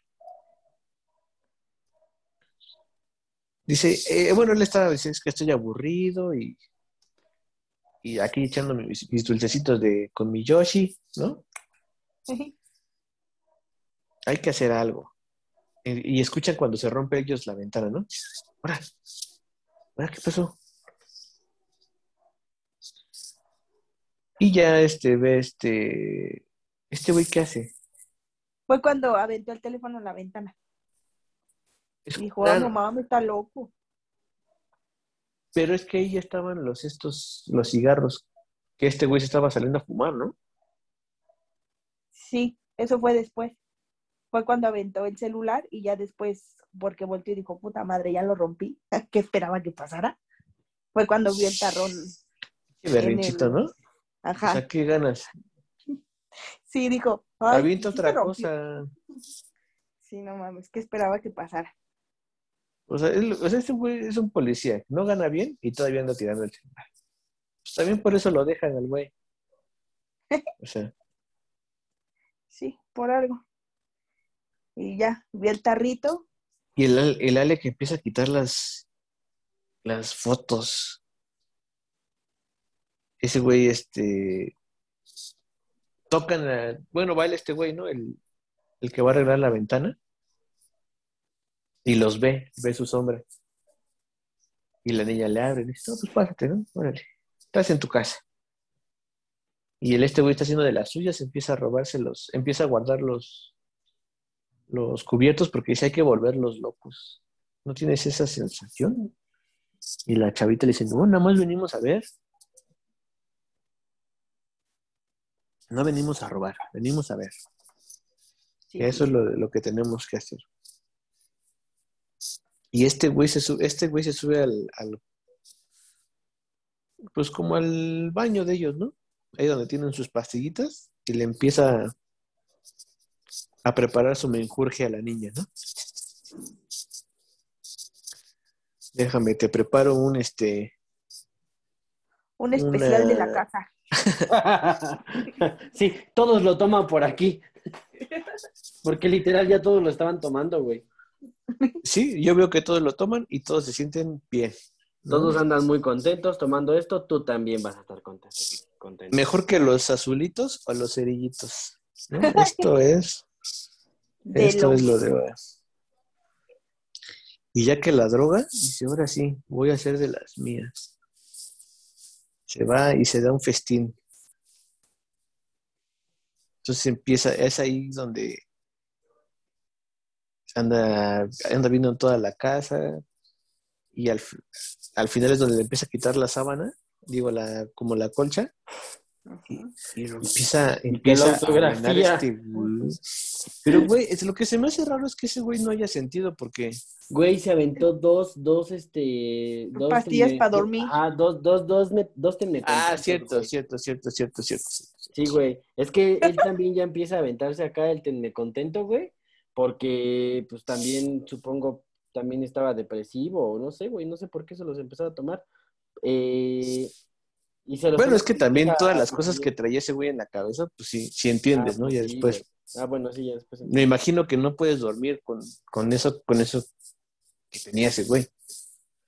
Dice, eh, bueno, él estaba diciendo es que estoy aburrido y, y aquí echándome mis, mis dulcecitos de, con mi Yoshi, ¿no? hay que hacer algo. Y, y escuchan cuando se rompe ellos la ventana, ¿no? Ahora, ahora, ¿qué pasó? Y ya este ve este, este güey, ¿qué hace? Fue cuando aventó el teléfono en la ventana. Es- Dijo, ah, no mames, está loco. pero es que ahí ya estaban los estos, los cigarros que este güey se estaba saliendo a fumar, ¿no? Sí, eso fue después. Fue cuando aventó el celular y ya después, porque volteó y dijo, puta madre, ya lo rompí. ¿Qué esperaba que pasara? Fue cuando vio el tarrón. Qué berrinchito, el- ¿no? O Ajá. sea, qué ganas. Sí, dijo. "Ay, Avienta sí se otra rompió". cosa. Sí, no mames, ¿qué esperaba que pasara? O sea, él- o sea, este güey es un policía, no gana bien y todavía anda tirando el celular. Pues también por eso lo dejan al güey. O sea, Sí, por algo. Y ya, vi el tarrito. y el, el Ale que empieza a quitar las, las fotos. Ese güey, este, tocan, a- bueno, baila este güey, ¿no? El, el que va a arreglar la ventana. Y los ve, ve su sombra. Y la niña le abre y dice, no, pues pásate, ¿no? Órale, estás en tu casa. Y el este güey está haciendo de las suyas, empieza a robarse los, empieza a guardar los, los cubiertos porque dice hay que volverlos locos. ¿No tienes esa sensación? Y la chavita le dice, no, nada más venimos a ver. No venimos a robar, venimos a ver. Sí. Eso es lo, lo que tenemos que hacer. Y este güey se sube, este güey se sube al, al- pues como al baño de ellos, ¿no? Ahí donde tienen sus pastillitas y le empieza a preparar su menjurje a la niña, ¿no? Déjame, te preparo un este, Un especial Una- de la casa. sí, todos lo toman por aquí. Porque literal ya todos lo estaban tomando, güey. sí, yo veo que todos lo toman y todos se sienten bien. Todos andan muy contentos tomando esto, tú también vas a estar contento. contento. Mejor que los azulitos o los cerillitos. ¿no? Esto es, De esto lo- es lo de ahora. Y ya que la droga, dice, ahora sí, voy a hacer de las mías. Se va y se da un festín. Entonces empieza, es ahí donde anda, anda viendo en toda la casa y al, al final es donde le empieza a quitar la sábana, digo, la, como la colcha, y, y lo empieza, empieza la a autografía. este güey. Pero, güey, es, lo que se me hace raro es que ese güey no haya sentido porque Güey, se aventó dos, dos, este... Dos Pastillas teme- pa' dormir. Ah, dos, dos, dos, me- dos Ah, cierto, cierto, cierto, cierto, cierto. Sí, güey. Es que él también ya empieza a aventarse acá el tenme contento, güey. Porque, pues también, supongo, también estaba depresivo, o no sé, güey. No sé por qué se los empezó a tomar. Eh, y se los Bueno, es que también todas las cosas que traía ese güey en la cabeza, pues sí, sí entiendes, Ah, ¿no? pues Ya sí, después, güey. Ah, bueno, sí, ya después. me imagino que no puedes dormir con, con eso, con eso que tenía ese güey.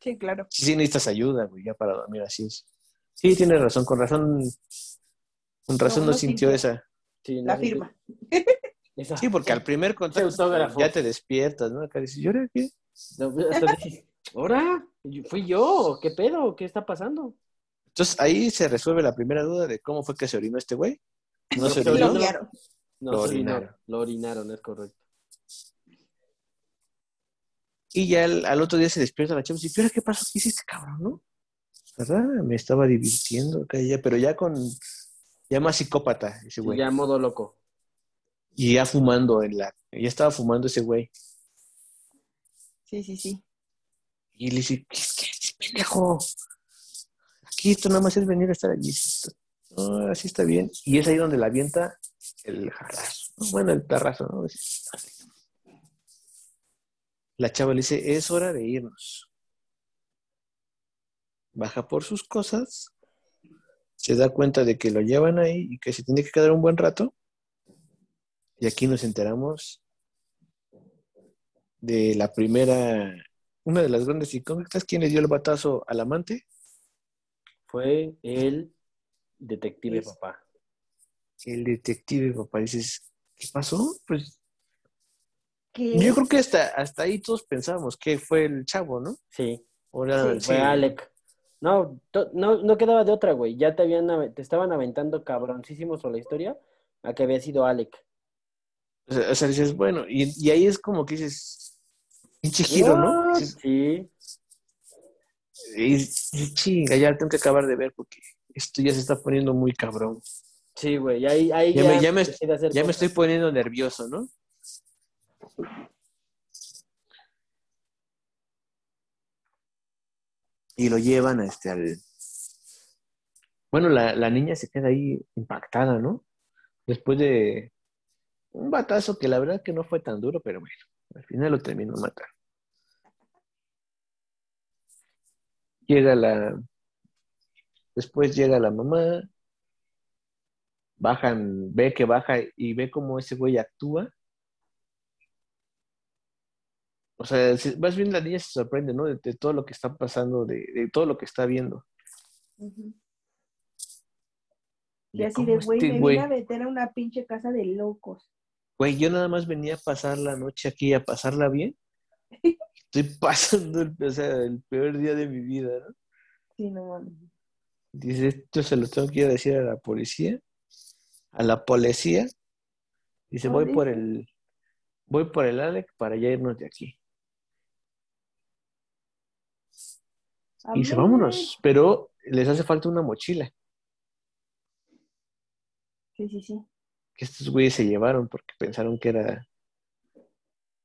Sí, claro. Sí, sí necesitas ayuda, güey, ya para dormir así es. Sí, tienes razón, con razón, con razón No, no, no sintió sintió. esa. Sí, La firma. esa- Sí, porque al primer contacto ya te despiertas, ¿no? Acá dices, ¿y ahora qué? No, hasta dices, ¿Ahora? ¿Fui yo? ¿Qué pedo? ¿Qué está pasando? Entonces ahí se resuelve la primera duda de cómo fue que se orinó este güey. No se orinó. Lo orinó. guiaron. No, Lo orinaron. lo orinaron, es correcto. Y ya al, al otro día se despierta la chava y dice, ¿pero qué pasó? ¿Qué hiciste, cabrón, no? ¿Verdad? Me estaba divirtiendo, acá y ya, pero ya con, ya más psicópata ese güey. ya modo loco. Y ya fumando en la, ya estaba fumando ese güey. Sí, sí, sí. Y le dice, ¿qué, qué, pendejo? Aquí esto nada más es venir a estar allí. Así está bien. Y es ahí donde la avienta el jarrazo. ¿no? Bueno, el tarrazo, ¿no? La chava le dice, es hora de irnos. Baja por sus cosas, se da cuenta de que lo llevan ahí y que se tiene que quedar un buen rato. Y aquí nos enteramos de la primera, una de las grandes incógnitas, ¿quién le dio el batazo al amante? Fue el detective Es- papá. El detective, papá. Dices, ¿qué pasó? Pues ¿Qué? yo creo que hasta, hasta ahí todos pensábamos que fue el chavo, ¿no? Sí, Ahora, Sí, sí. fue Alec. No, to- no, no quedaba de otra, güey. Ya te habían, te estaban aventando cabroncísimos sobre la historia a que había sido Alec. O sea, o sea, dices, bueno, y, y ahí es como que dices, pinche giro, ¿no? Sí, Y, y chinga, ya tengo que acabar de ver porque esto ya se está poniendo muy cabrón. sí, güey. Ahí, ahí Ya ya, me- ya me- decide hacer Ya me cosas. estoy poniendo nervioso, ¿no? Y lo llevan este, al... Bueno, la, la niña se queda ahí impactada, ¿no? Después de un batazo que la verdad que no fue tan duro, pero bueno, al final lo terminó matar. Llega la... Después llega la mamá, bajan, ve que baja y ve cómo ese güey actúa. O sea, se- más bien la niña se sorprende, ¿no? De, de todo lo que está pasando, de, de todo lo que está viendo. Y Y así de, güey, este me güey, vine a meter a una pinche casa de locos. güey, yo nada más venía a pasar la noche aquí, a pasarla bien. estoy pasando el, o sea, el peor día de mi vida, ¿no? Sí, no mames. Dice, esto se lo tengo que ir a decir a la policía, a la policía. Dice, voy por el, voy por el Alex para ya irnos de aquí. Y dice, vámonos, pero les hace falta una mochila Sí, sí, sí. que estos güeyes se llevaron porque pensaron que era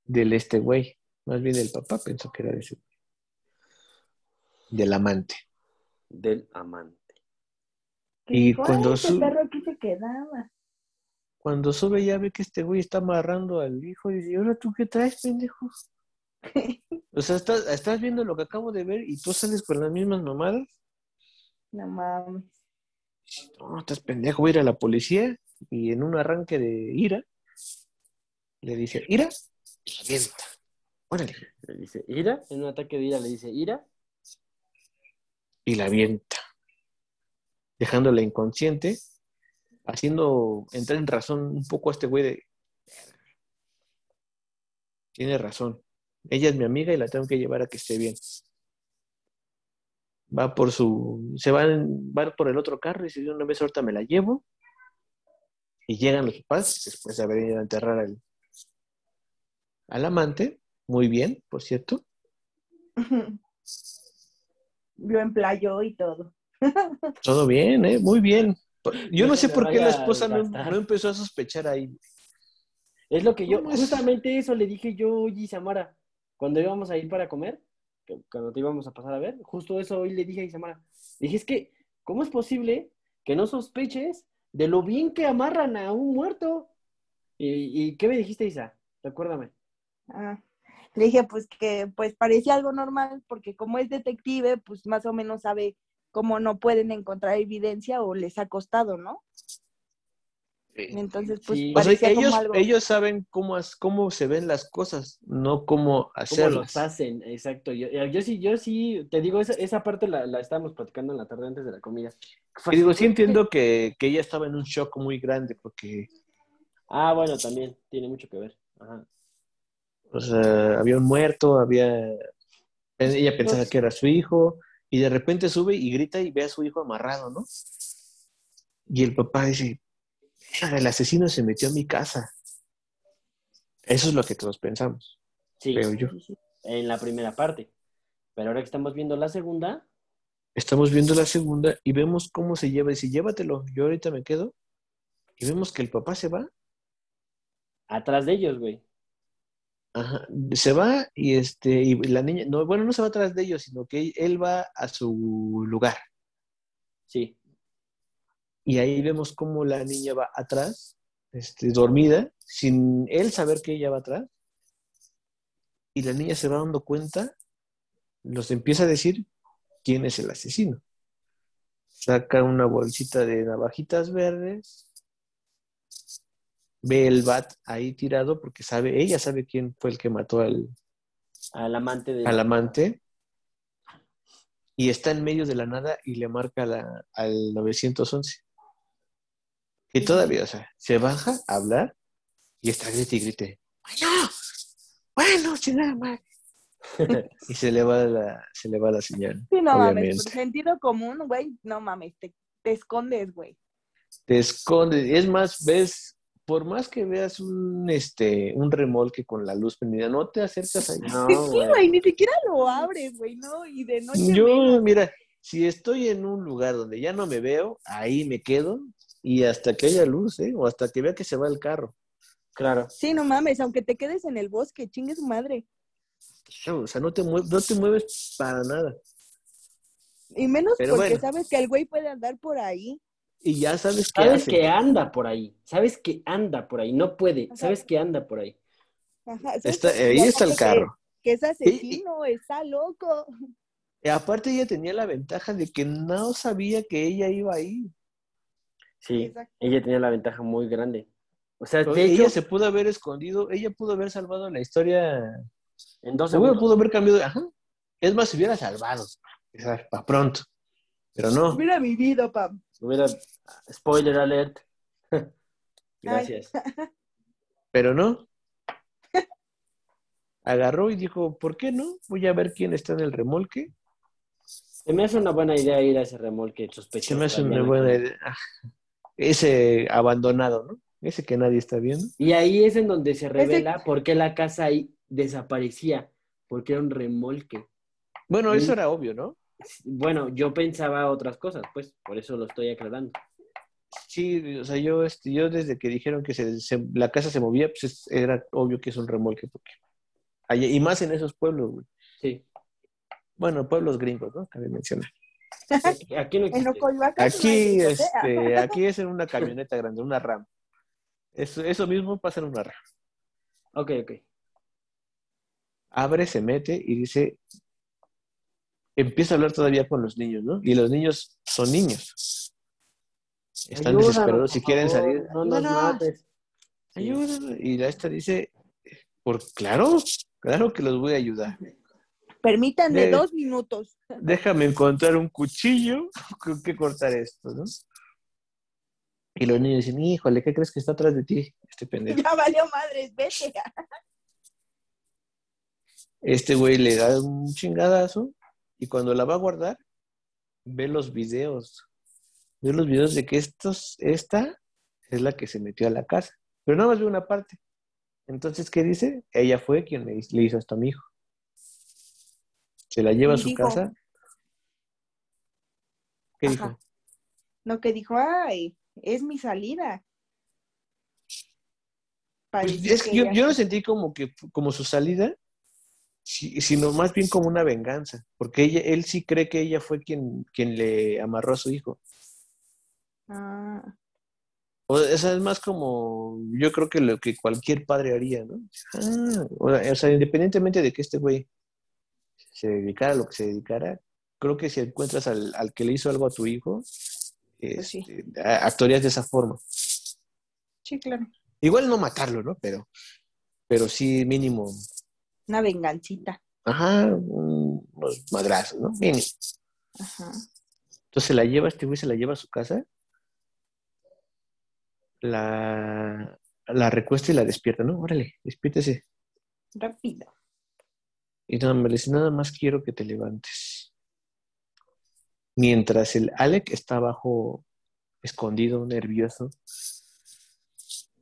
del este güey. Más bien el papá pensó que era de ese güey. Del amante. Del amante. Que Y cuando "Ay, ese su- perro aquí se quedaba. Cuando sube ya ve que este güey está amarrando al hijo y dice, ¿y ahora tú qué traes, pendejo? O sea, estás, estás viendo lo que acabo de ver y tú sales con las mismas mamadas. No mames. No, estás pendejo, voy a ir a la policía y en un arranque de ira le dice, ira, y la avienta. Órale. Le dice, ira, en un ataque de ira le dice, ira, Y la avienta. Dejándola inconsciente, haciendo entrar en razón un poco a este güey de... Tiene razón. Ella es mi amiga y la tengo que llevar a que esté bien. Va por su... Se va, en- va por el otro carro y dice, de una vez ahorita me la llevo. Y llegan los papás, después de haber ido a enterrar al, al amante. Muy bien, por cierto. Lo emplayó y todo. Todo bien, ¿eh? Muy bien. Yo no sé por qué la esposa no, gastar. no empezó a sospechar ahí. Es lo que yo, justamente eso le dije yo hoy a Isamara, cuando íbamos a ir para comer, cuando te íbamos a pasar a ver, justo eso hoy le dije a Isamara. Dije, es que, ¿cómo es posible que no sospeches de lo bien que amarran a un muerto? ¿Y, y qué me dijiste, Isa? Recuérdame. Ah, Le dije pues que pues parecía algo normal porque como es detective, pues más o menos sabe cómo no pueden encontrar evidencia o les ha costado, ¿no? Entonces pues Sí. O sea, parecía ellos, como algo. ellos saben cómo, cómo se ven las cosas, no cómo ¿Cómo hacerlas. los hacen? Exacto. Yo, yo sí, yo sí, te digo, esa, esa parte la, la estábamos platicando en la tarde antes de la comida. Y digo, sí entiendo que, que ella estaba en un shock muy grande porque Ah, bueno, también, tiene mucho que ver. Ajá. O sea, había un muerto, había... Ella pensaba Pues- que era su hijo y de repente sube y grita y ve a su hijo amarrado, ¿no? Y el papá dice, "Mira, el asesino se metió a mi casa. Eso es lo que todos pensamos, Sí, creo yo. En la primera parte. Pero ahora que estamos viendo la segunda, Estamos viendo la segunda y vemos cómo se lleva. Dice, llévatelo, yo ahorita me quedo. Y vemos que el papá se va. atrás de ellos, güey. Ajá, se va y este y la niña, no, bueno, no se va atrás de ellos, sino que él va a su lugar. Sí. Y ahí vemos cómo la niña va atrás, este, dormida, sin él saber que ella va atrás. Y la niña se va dando cuenta, los empieza a decir quién es el asesino. Saca una bolsita de navajitas verdes, ve el bat ahí tirado porque sabe, ella sabe quién fue el que mató al, Al amante de. al amante y está en medio de la nada y le marca la- al 911. Y todavía, o sea, se baja a hablar y está grite y grite. Bueno, bueno, chingada madre. y se le va la, se le va la señal. Sí, no mames, obviamente. por sentido común, güey, no mames, te, te escondes, güey. Te escondes. Es más, ves, por más que veas un este un remolque con la luz prendida, no te acercas ahí. No, sí, güey. güey, ni siquiera lo abres, güey, ¿no? Y de noche Yo, menos. mira, si estoy en un lugar donde ya no me veo, ahí me quedo y hasta que haya luz, ¿eh? O hasta que vea que se va el carro. Claro. Sí, no mames, aunque te quedes en el bosque, chingue su madre. O sea, no te, mue- no te mueves para nada. Y menos Pero porque bueno. sabes que el güey puede andar por ahí. Y ya sabes qué Sabes hace. que anda por ahí. Sabes que anda por ahí. No puede. Ajá. Sabes que anda por ahí. Ajá, Y ahí está el carro. Que, que es asesino, está loco. Y aparte ella tenía la ventaja de que no sabía que ella iba ahí. Sí. Exacto. Ella tenía la ventaja muy grande. O sea, de ella hecho, se pudo haber escondido, ella pudo haber salvado la historia. en dos segundos. pudo haber cambiado. Ajá. Es más, se hubiera salvado. Para pronto. Pero no. Mira mi vida, pam. Hubiera... Spoiler alert. Gracias. Pero no. agarró y dijo, ¿por qué no? Voy a ver quién está en el remolque. Se me hace una buena idea ir a ese remolque sospechoso. Se me hace una buena idea. Ah, Ese abandonado, ¿no? Ese que nadie está viendo. Y ahí es en donde se revela por qué la casa ahí desaparecía, porque era un remolque. Bueno, eso era obvio, ¿no? Bueno, yo pensaba otras cosas, pues, por eso lo estoy aclarando. Sí, o sea, yo, este, yo desde que dijeron que se, se- la casa se movía, pues es- era obvio que es un remolque, porque allá- y más en esos pueblos, güey. Sí. Bueno, pueblos gringos, ¿no? Cabe mencionar. Aquí, este, aquí es en una camioneta grande, una RAM. Eso, eso mismo pasa en una RAM. Ok, ok. Abre, se mete y dice, empieza a hablar todavía con los niños, ¿no? Y los niños son niños. Están Ayúdanos, desesperados si quieren salir. No nos "Ayúdanos, mates. Ayúdanos". Y la esta dice, por claro, claro que los voy a ayudar. Permítanme Eh. dos minutos. Déjame encontrar un cuchillo con que cortar esto, ¿no? Y los niños dicen, híjole, ¿qué crees que está atrás de ti? Este pendejo. Ya valió madres, vete. Este güey le da un chingadazo y cuando la va a guardar, ve los videos. Ve los videos de que estos, esta es la que se metió a la casa. Pero nada más ve una parte. Entonces, ¿qué dice? Ella fue quien le, le hizo esto a mi hijo. Se la lleva a su dijo- casa. ¿Qué Ajá. dijo? Lo que dijo, ay, es mi salida. Pues es que yo, yo lo sentí como que como su salida, sino más bien como una venganza, porque ella, él sí cree que ella fue quien, quien le amarró a su hijo. Ah, O sea, es más como, yo creo que lo que cualquier padre haría, ¿no? Ah, o sea, independientemente de que este güey se dedicara a lo que se dedicara, creo que si encuentras al, al que le hizo algo a tu hijo, Pues sí. este, actuarías de esa forma. sí, claro. Igual no matarlo, ¿no? Pero, pero sí mínimo, Una vengancita. ajá, un- unos madrazos, ¿no? Mínimo. Ajá. Entonces se la lleva, este güey se la lleva a su casa, la, la recuesta y la despierta, ¿no? Órale, despiértese. Rápido. Y nada más le dice, nada más quiero que te levantes. Mientras el Alec está abajo, escondido, nervioso,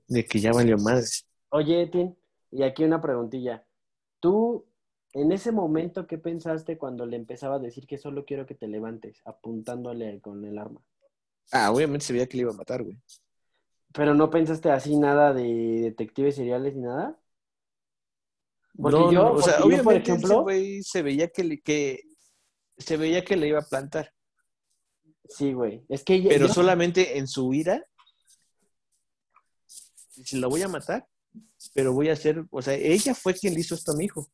de que ya valió madre. Oye, Etin, y aquí una preguntilla. ¿Tú, en ese momento, qué pensaste cuando le empezaba a decir que solo quiero que te levantes, apuntándole con el arma? Ah, obviamente se veía que le iba a matar, güey. ¿Pero no pensaste así nada de detectives seriales ni nada? Porque No, yo, no, o sea, yo, por obviamente ese ejemplo, güey se veía que, le- que se veía que le iba a plantar, sí, güey. Es que pero yo- solamente en su ira, si lo voy a matar, pero voy a hacer, o sea, ella fue quien le hizo esto a mi hijo.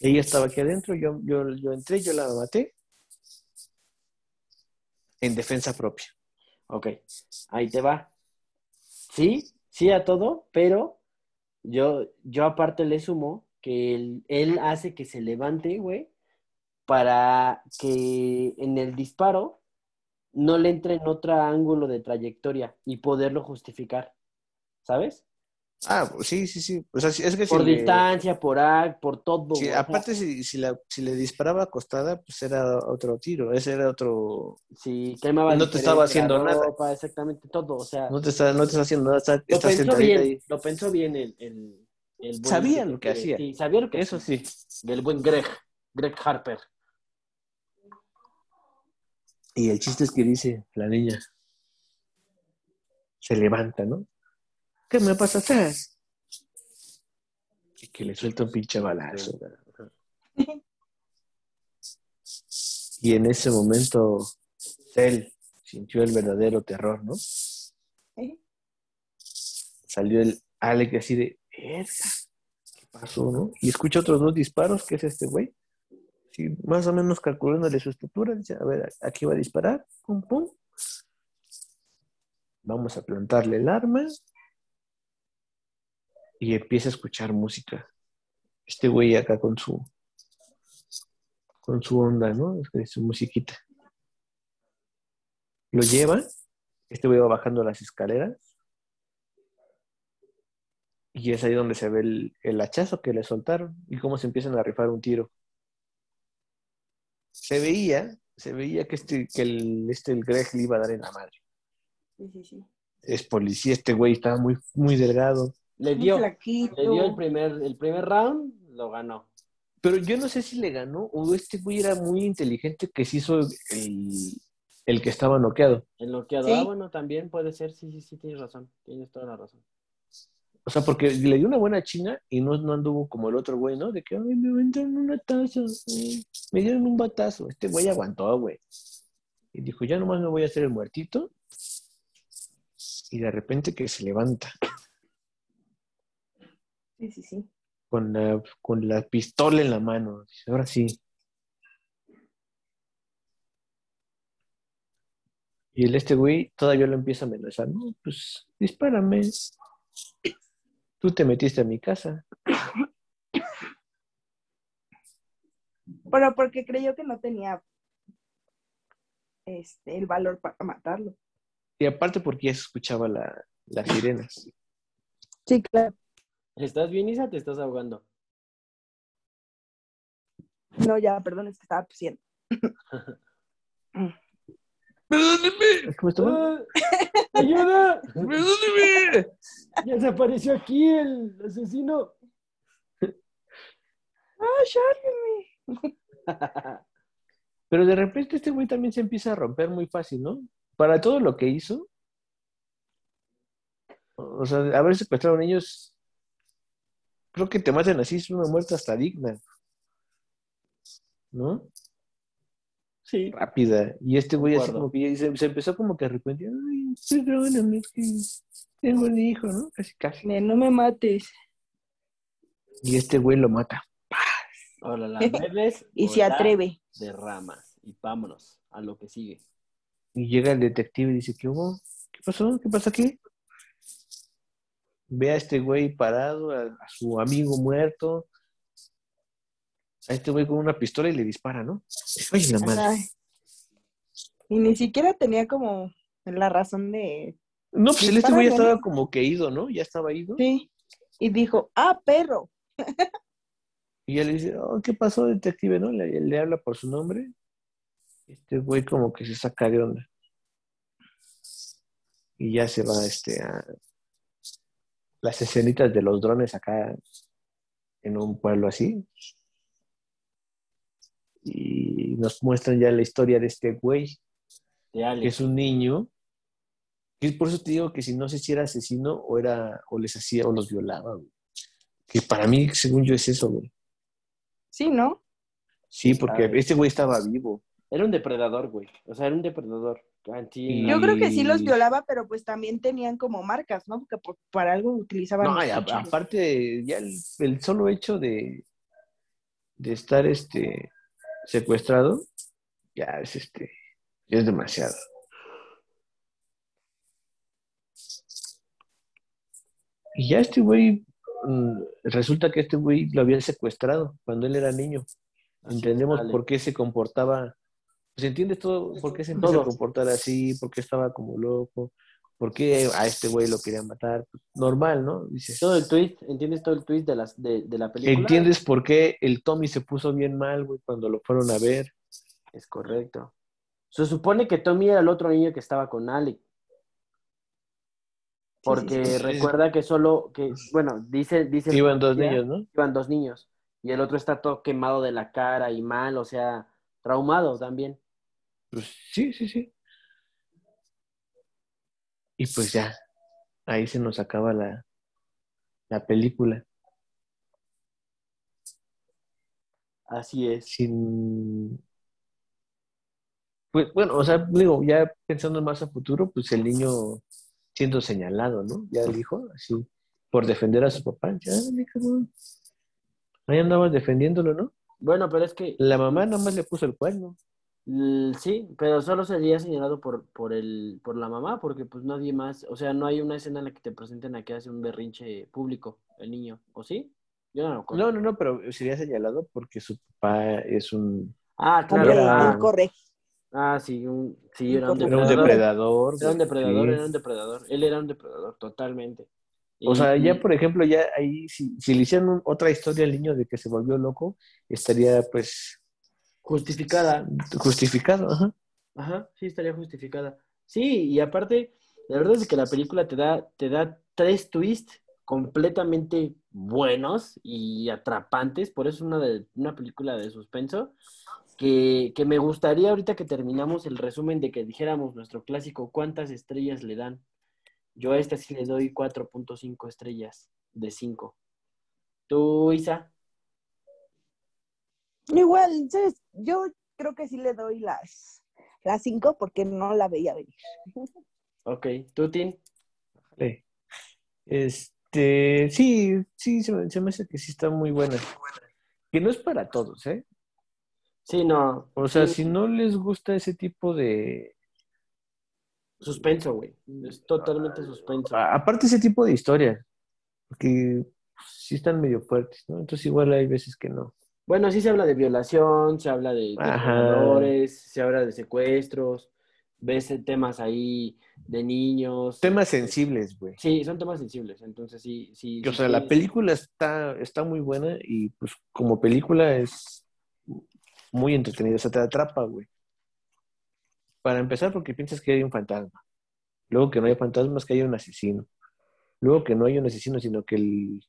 Ella estaba aquí adentro, yo, yo, yo entré, yo la maté en defensa propia. Ok, ahí te va. Sí, sí a todo, pero yo, yo aparte le sumo que él, él hace que se levante, güey, para que en el disparo no le entre en otro ángulo de trayectoria y poderlo justificar, ¿sabes? Ah, pues sí, sí, sí. O sea, sí, es que Por si le- distancia, por A, por todo. sí, aparte, si, si, la- si le disparaba acostada, pues era otro tiro, ese era otro... si quemaba no te estaba haciendo nada. ropa, Exactamente, todo. O sea, No te está, no te está haciendo nada, está, lo pensó bien, ahí. lo pensó bien el, el, el buen Sabía lo que detective. hacía. Sí, sabía lo que Eso sí. del buen Greg, Greg Harper. Y el chiste es que dice la niña, se levanta, ¿no? ¿Qué me pasa a hacer? Y que le suelta un pinche balazo. Y en ese momento, él sintió el verdadero terror, ¿no? ¿Eh? Salió el Alec así de, "Verga, ¿qué pasó, no? Y escucha otros dos disparos, que es este güey. Sí, más o menos calculándole su estatura, dice, a ver, aquí va a disparar, pum, pum. Vamos a plantarle el arma. Y empieza a escuchar música. Este güey acá con su con su onda, ¿no? Su musiquita. Lo lleva. Este güey va bajando las escaleras. Y es ahí donde se ve el, el hachazo que le soltaron y cómo se empiezan a rifar un tiro. Se veía, se veía que este, que el, este, el Greg le iba a dar en la madre. Sí, sí, sí. Es policía, este güey estaba muy, muy delgado. Le dio, le dio el primer, el primer round, lo ganó. Pero yo no sé si le ganó o este güey era muy inteligente que se hizo el, el que estaba noqueado. El noqueado. Sí. Ah, bueno, también puede ser, sí, sí, sí, tienes razón. Tienes toda la razón. O sea, porque le dio una buena chinga y no, no anduvo como el otro güey, ¿no? De que, ay, me aventaron una taza, ay, me dieron un batazo. Este güey aguantó, güey. Y dijo, ya nomás me voy a hacer el muertito. Y de repente que se levanta Sí, sí, sí. con la, con la pistola en la mano. Ahora sí. Y el este güey todavía lo empieza a amenazar. No, pues dispárame. Tú te metiste a mi casa. Pero porque creyó que no tenía este, el valor para matarlo. Y aparte porque ya se escuchaba la, las sirenas. Sí, claro. ¿Estás bien, Isa? Te estás ahogando. No, ya, perdón, es que estaba tosiendo. Perdóneme. ¡Ah! ¡Ayuda! Perdóneme. Ya se apareció aquí el asesino. ¡Ah! Pero de repente este güey también se empieza a romper muy fácil, ¿no? Para todo lo que hizo. O sea, haber secuestrado niños, creo que te matan así, es una muerte hasta digna. ¿No? Sí. Rápida. Y este güey así como que ya se, se empezó como que arrepentir. Ay, perdóname, es que tengo un hijo, ¿no? Casi, casi. Ne, No me mates. Y este güey lo mata. Ahora la bebes Y se atreve. de ramas. Y vámonos a lo que sigue. Y llega el detective y dice, ¿qué hubo? ¿Qué pasó? ¿Qué pasa aquí? Ve a este güey parado, a, a su amigo muerto, a este güey con una pistola y le dispara, ¿no? Oye, la madre. Ay. Y ni siquiera tenía como la razón de... No, pues el este güey ya estaba como que ido, ¿no? Ya estaba ido. Sí. Y dijo, ah, perro. Y él le dice, oh, ¿qué pasó, detective? ¿No? Le, le habla por su nombre. Este güey como que se saca de onda. Y ya se va este, a las escenitas de los drones acá en un pueblo así. Y nos muestran ya la historia de este güey, De que es un niño. Y por eso te digo que si no sé si era asesino o era, o les hacía, o los violaba, güey. Que para mí, según yo, es eso, güey. Sí, ¿no? Sí, porque sabe. este güey estaba vivo. Era un depredador, güey. O sea, era un depredador. Anti- Yo creo que sí los violaba, pero pues también tenían como marcas, ¿no? Porque por- para algo utilizaban No, aparte, ya el, el solo hecho de, de estar este secuestrado, ya es este, ya es demasiado. Y ya este güey, mm, resulta que este güey lo había secuestrado cuando él era niño. Así, Entendemos por qué se comportaba, pues entiendes todo, por qué se Todo. a comportar así, por qué estaba como loco, por qué a este güey lo querían matar. Normal, ¿no? Dices, Todo el twist, ¿entiendes todo el twist de, las, de, de la película? ¿entiendes por qué el Tommy se puso bien mal, güey, cuando lo fueron a ver? Es correcto. Se supone que Tommy era el otro niño que estaba con Alec. Porque sí, sí. recuerda que solo, que, bueno, dice, dice Iban dos niños, ¿no? iban dos niños. Y el otro está todo quemado de la cara y mal, o sea, traumado también. Pues sí, sí, sí. Y pues ya, ahí se nos acaba la, la película. Así es. Sin. Pues bueno, o sea, digo, ya pensando más a futuro, pues el niño siendo señalado, ¿no? Ya el hijo, así, por defender a su papá. Ya. Ahí andabas defendiéndolo, ¿no? Bueno, pero es que La mamá nada más le puso el cuerno. Sí, pero solo sería señalado por, por el, por la mamá, porque pues nadie más, o sea, no hay una escena en la que te presenten a que hace un berrinche público el niño, ¿o sí? Yo no lo conozco. No, no, no, pero sería señalado porque su papá es un, Ah, claro. Era- Ah, ah, sí, un, sí, era un Era era un depredador. depredador. Era un depredador, sí. era un depredador. Él era un depredador, totalmente. O sea, ya por ejemplo, ya ahí, si, si le hicieran un- otra historia al niño de que se volvió loco, estaría pues Justificada. justificado. Ajá. Ajá, sí, estaría justificada. Sí, y aparte, la verdad es que la película te da, te da tres twists completamente buenos y atrapantes, por eso es una, de, una película de suspenso, que, que me gustaría ahorita que terminamos el resumen de que dijéramos nuestro clásico, ¿cuántas estrellas le dan? Yo a esta sí le doy 4.5 estrellas de 5. ¿Tú, Isa? Igual, ¿sabes? yo creo que sí le doy las, las cinco porque no la veía venir. Ok, ¿tú, Tin? Sí. Este, sí, sí, se me, se me hace que sí está muy buena. Que no es para todos, ¿eh? Sí, no. O sea, Sí. si no les gusta ese tipo de... Suspenso, güey. Es totalmente suspenso. a- Aparte ese tipo de historias, porque sí están medio fuertes, ¿no? Entonces igual hay veces que no. Bueno, sí se habla de violación, se habla de depredadores, se habla de secuestros, ves temas ahí de niños. Temas sensibles, güey. Sí, son temas sensibles, entonces sí, sí. O sí sea, la película está, está muy buena y pues como película es muy entretenida, o sea, te atrapa, güey. Para empezar, porque piensas que hay un fantasma. Luego que no hay fantasmas, que hay un asesino. Luego que no hay un asesino, sino que el,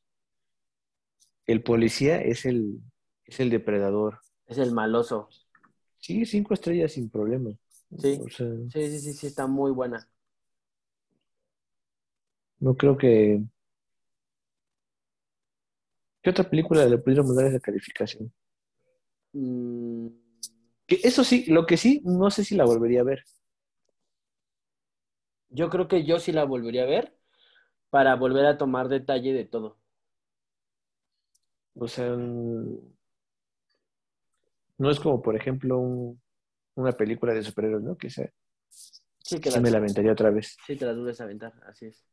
el policía es el, es el depredador. Es el maloso. Sí, cinco estrellas sin problema. Sí. O sea, Sí, sí, sí, sí, está muy buena. no creo que... ¿Qué otra película le pudiéramos dar esa calificación? Mm, Que eso sí, lo que sí, no sé si la volvería a ver. yo creo que yo sí la volvería a ver para volver a tomar detalle de todo. O sea, mm, no es como, por ejemplo, un- una película de superhéroes, ¿no? Que se, Sí, que me la aventaría otra vez. sí te las vuelves a aventar, así es.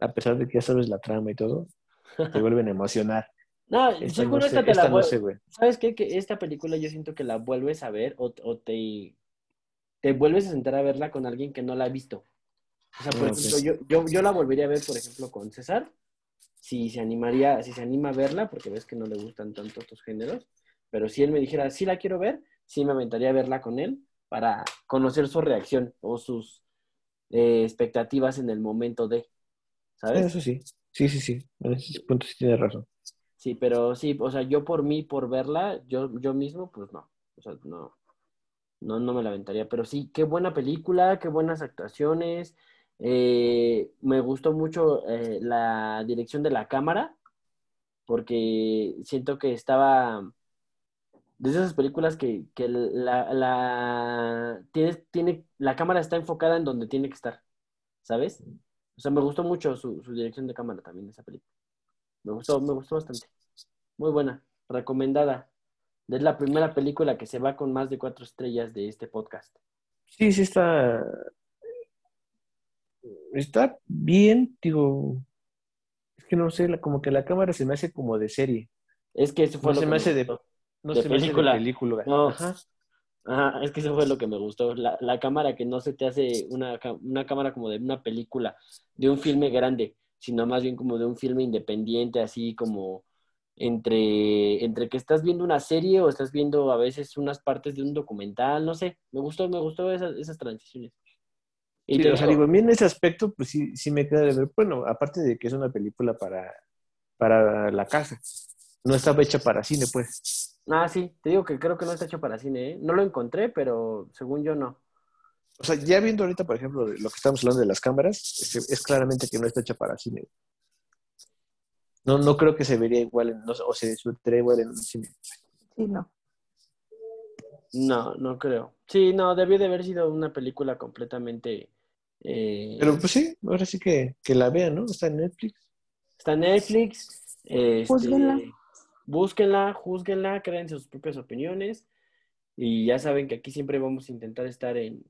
A pesar de que ya sabes la trama y todo, te vuelven a emocionar. No, Esta seguro no sé, esta te esta la no vuel- sé, güey. ¿Sabes qué? Que esta película yo siento que la vuelves a ver o, o te, te vuelves a sentar a verla con alguien que no la ha visto. O sea, por ejemplo, yo, yo, yo la volvería a ver, por ejemplo, con César, si se animaría, si se anima a verla, porque ves que no le gustan tanto estos géneros, pero si él me dijera, sí la quiero ver, sí me aventaría a verla con él para conocer su reacción o sus eh, expectativas en el momento de, ¿sabes? Eso sí, sí, sí, sí. En ese punto sí tienes razón. Sí, pero sí, o sea, yo por mí, por verla, yo, yo mismo, pues no. O sea, no, no, no me la aventaría. Pero sí, qué buena película, qué buenas actuaciones. Eh, me gustó mucho eh, la dirección de la cámara, porque siento que estaba de esas películas que, que la, la, tiene, tiene, la cámara está enfocada en donde tiene que estar, ¿sabes? O sea, me gustó mucho su, su dirección de cámara también esa película. Me gustó, me gustó bastante. Muy buena, recomendada. Es la primera película que se va con más de cuatro estrellas de este podcast. Sí, sí está. Está bien, digo. Es que no sé, como que la cámara se me hace como de serie. Es que eso fue No lo se que me hace de-. No De se me hace de película. película. No. Ajá. Ajá, es que eso fue lo que me gustó. La, la cámara que no se te hace una, una cámara como de una película, de un filme grande, sino más bien como de un filme independiente, así como entre, entre que estás viendo una serie o estás viendo a veces unas partes de un documental, no sé. Me gustó, me gustó esas, esas transiciones. Y Sí, te o sea, digo, a mí en ese aspecto, pues sí, sí me queda de ver. Bueno, aparte de que es una película para, para la casa. No estaba hecha para cine, pues. Ah, sí, te digo que creo que no está hecho para cine, ¿eh? No lo encontré, pero según yo no. O sea, ya viendo ahorita, por ejemplo, lo que estamos hablando de las cámaras, es, es claramente que no está hecha para cine. No, no creo que se vería igual, en- no o se disfrutaría igual en un cine. Sí, no. No, no creo. Sí, no, debió de haber sido una película completamente... eh, Pero pues sí, ahora sí que, que la vean, ¿no? Está en Netflix. Está en Netflix. este, Júzguenla. Búsquenla, júzguenla, creen sus propias opiniones. Y ya saben que aquí siempre vamos a intentar estar en...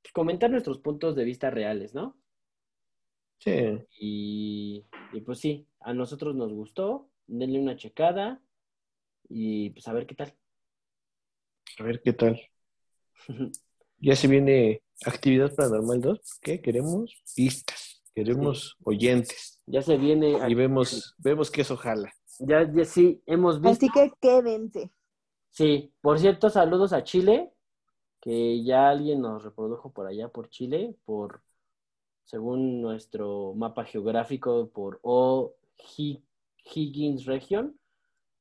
pues, comentar nuestros puntos de vista reales, ¿no? Sí. Y, y pues sí, a nosotros nos gustó. Denle una checada y pues a ver qué tal. A ver qué tal. Ya se viene Actividad Paranormal 2, que queremos pistas. Queremos oyentes. Ya se viene. Y vemos, vemos que eso jala. Ya, ya sí, hemos visto. Así que quédense. Sí, por cierto, saludos a Chile, que ya alguien nos reprodujo por allá por Chile, por según nuestro mapa geográfico por O Hi- Higgins Region.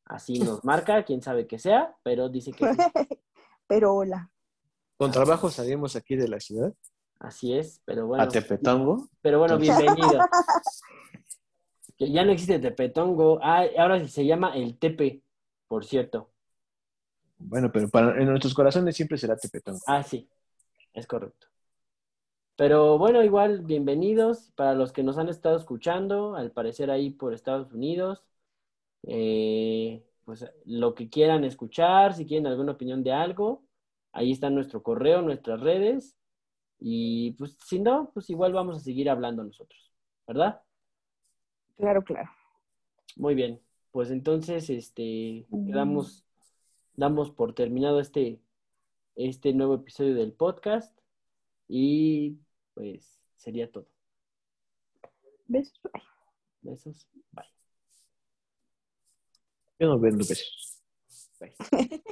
Así nos marca, quién sabe qué sea, pero dice que sí. Pero hola. Con trabajo salimos aquí de la ciudad, así es, pero bueno. a Tepetongo. Pero bueno, bienvenido. Que ya no existe Tepetongo. Ah, ahora se llama el Tepe, por cierto. Bueno, pero para, en nuestros corazones siempre será Tepetongo. Ah, sí, es correcto. Pero bueno, igual, bienvenidos para los que nos han estado escuchando, al parecer ahí por Estados Unidos. Eh, pues lo que quieran escuchar, si quieren alguna opinión de algo, ahí está nuestro correo, nuestras redes. Y pues si no, pues igual vamos a seguir hablando nosotros, ¿verdad? Claro, claro. Muy bien, pues entonces este Mm. damos, damos por terminado este, este nuevo episodio del podcast y pues sería todo. Besos. Bye. Besos, bye. Yo no vendo besos. Bye.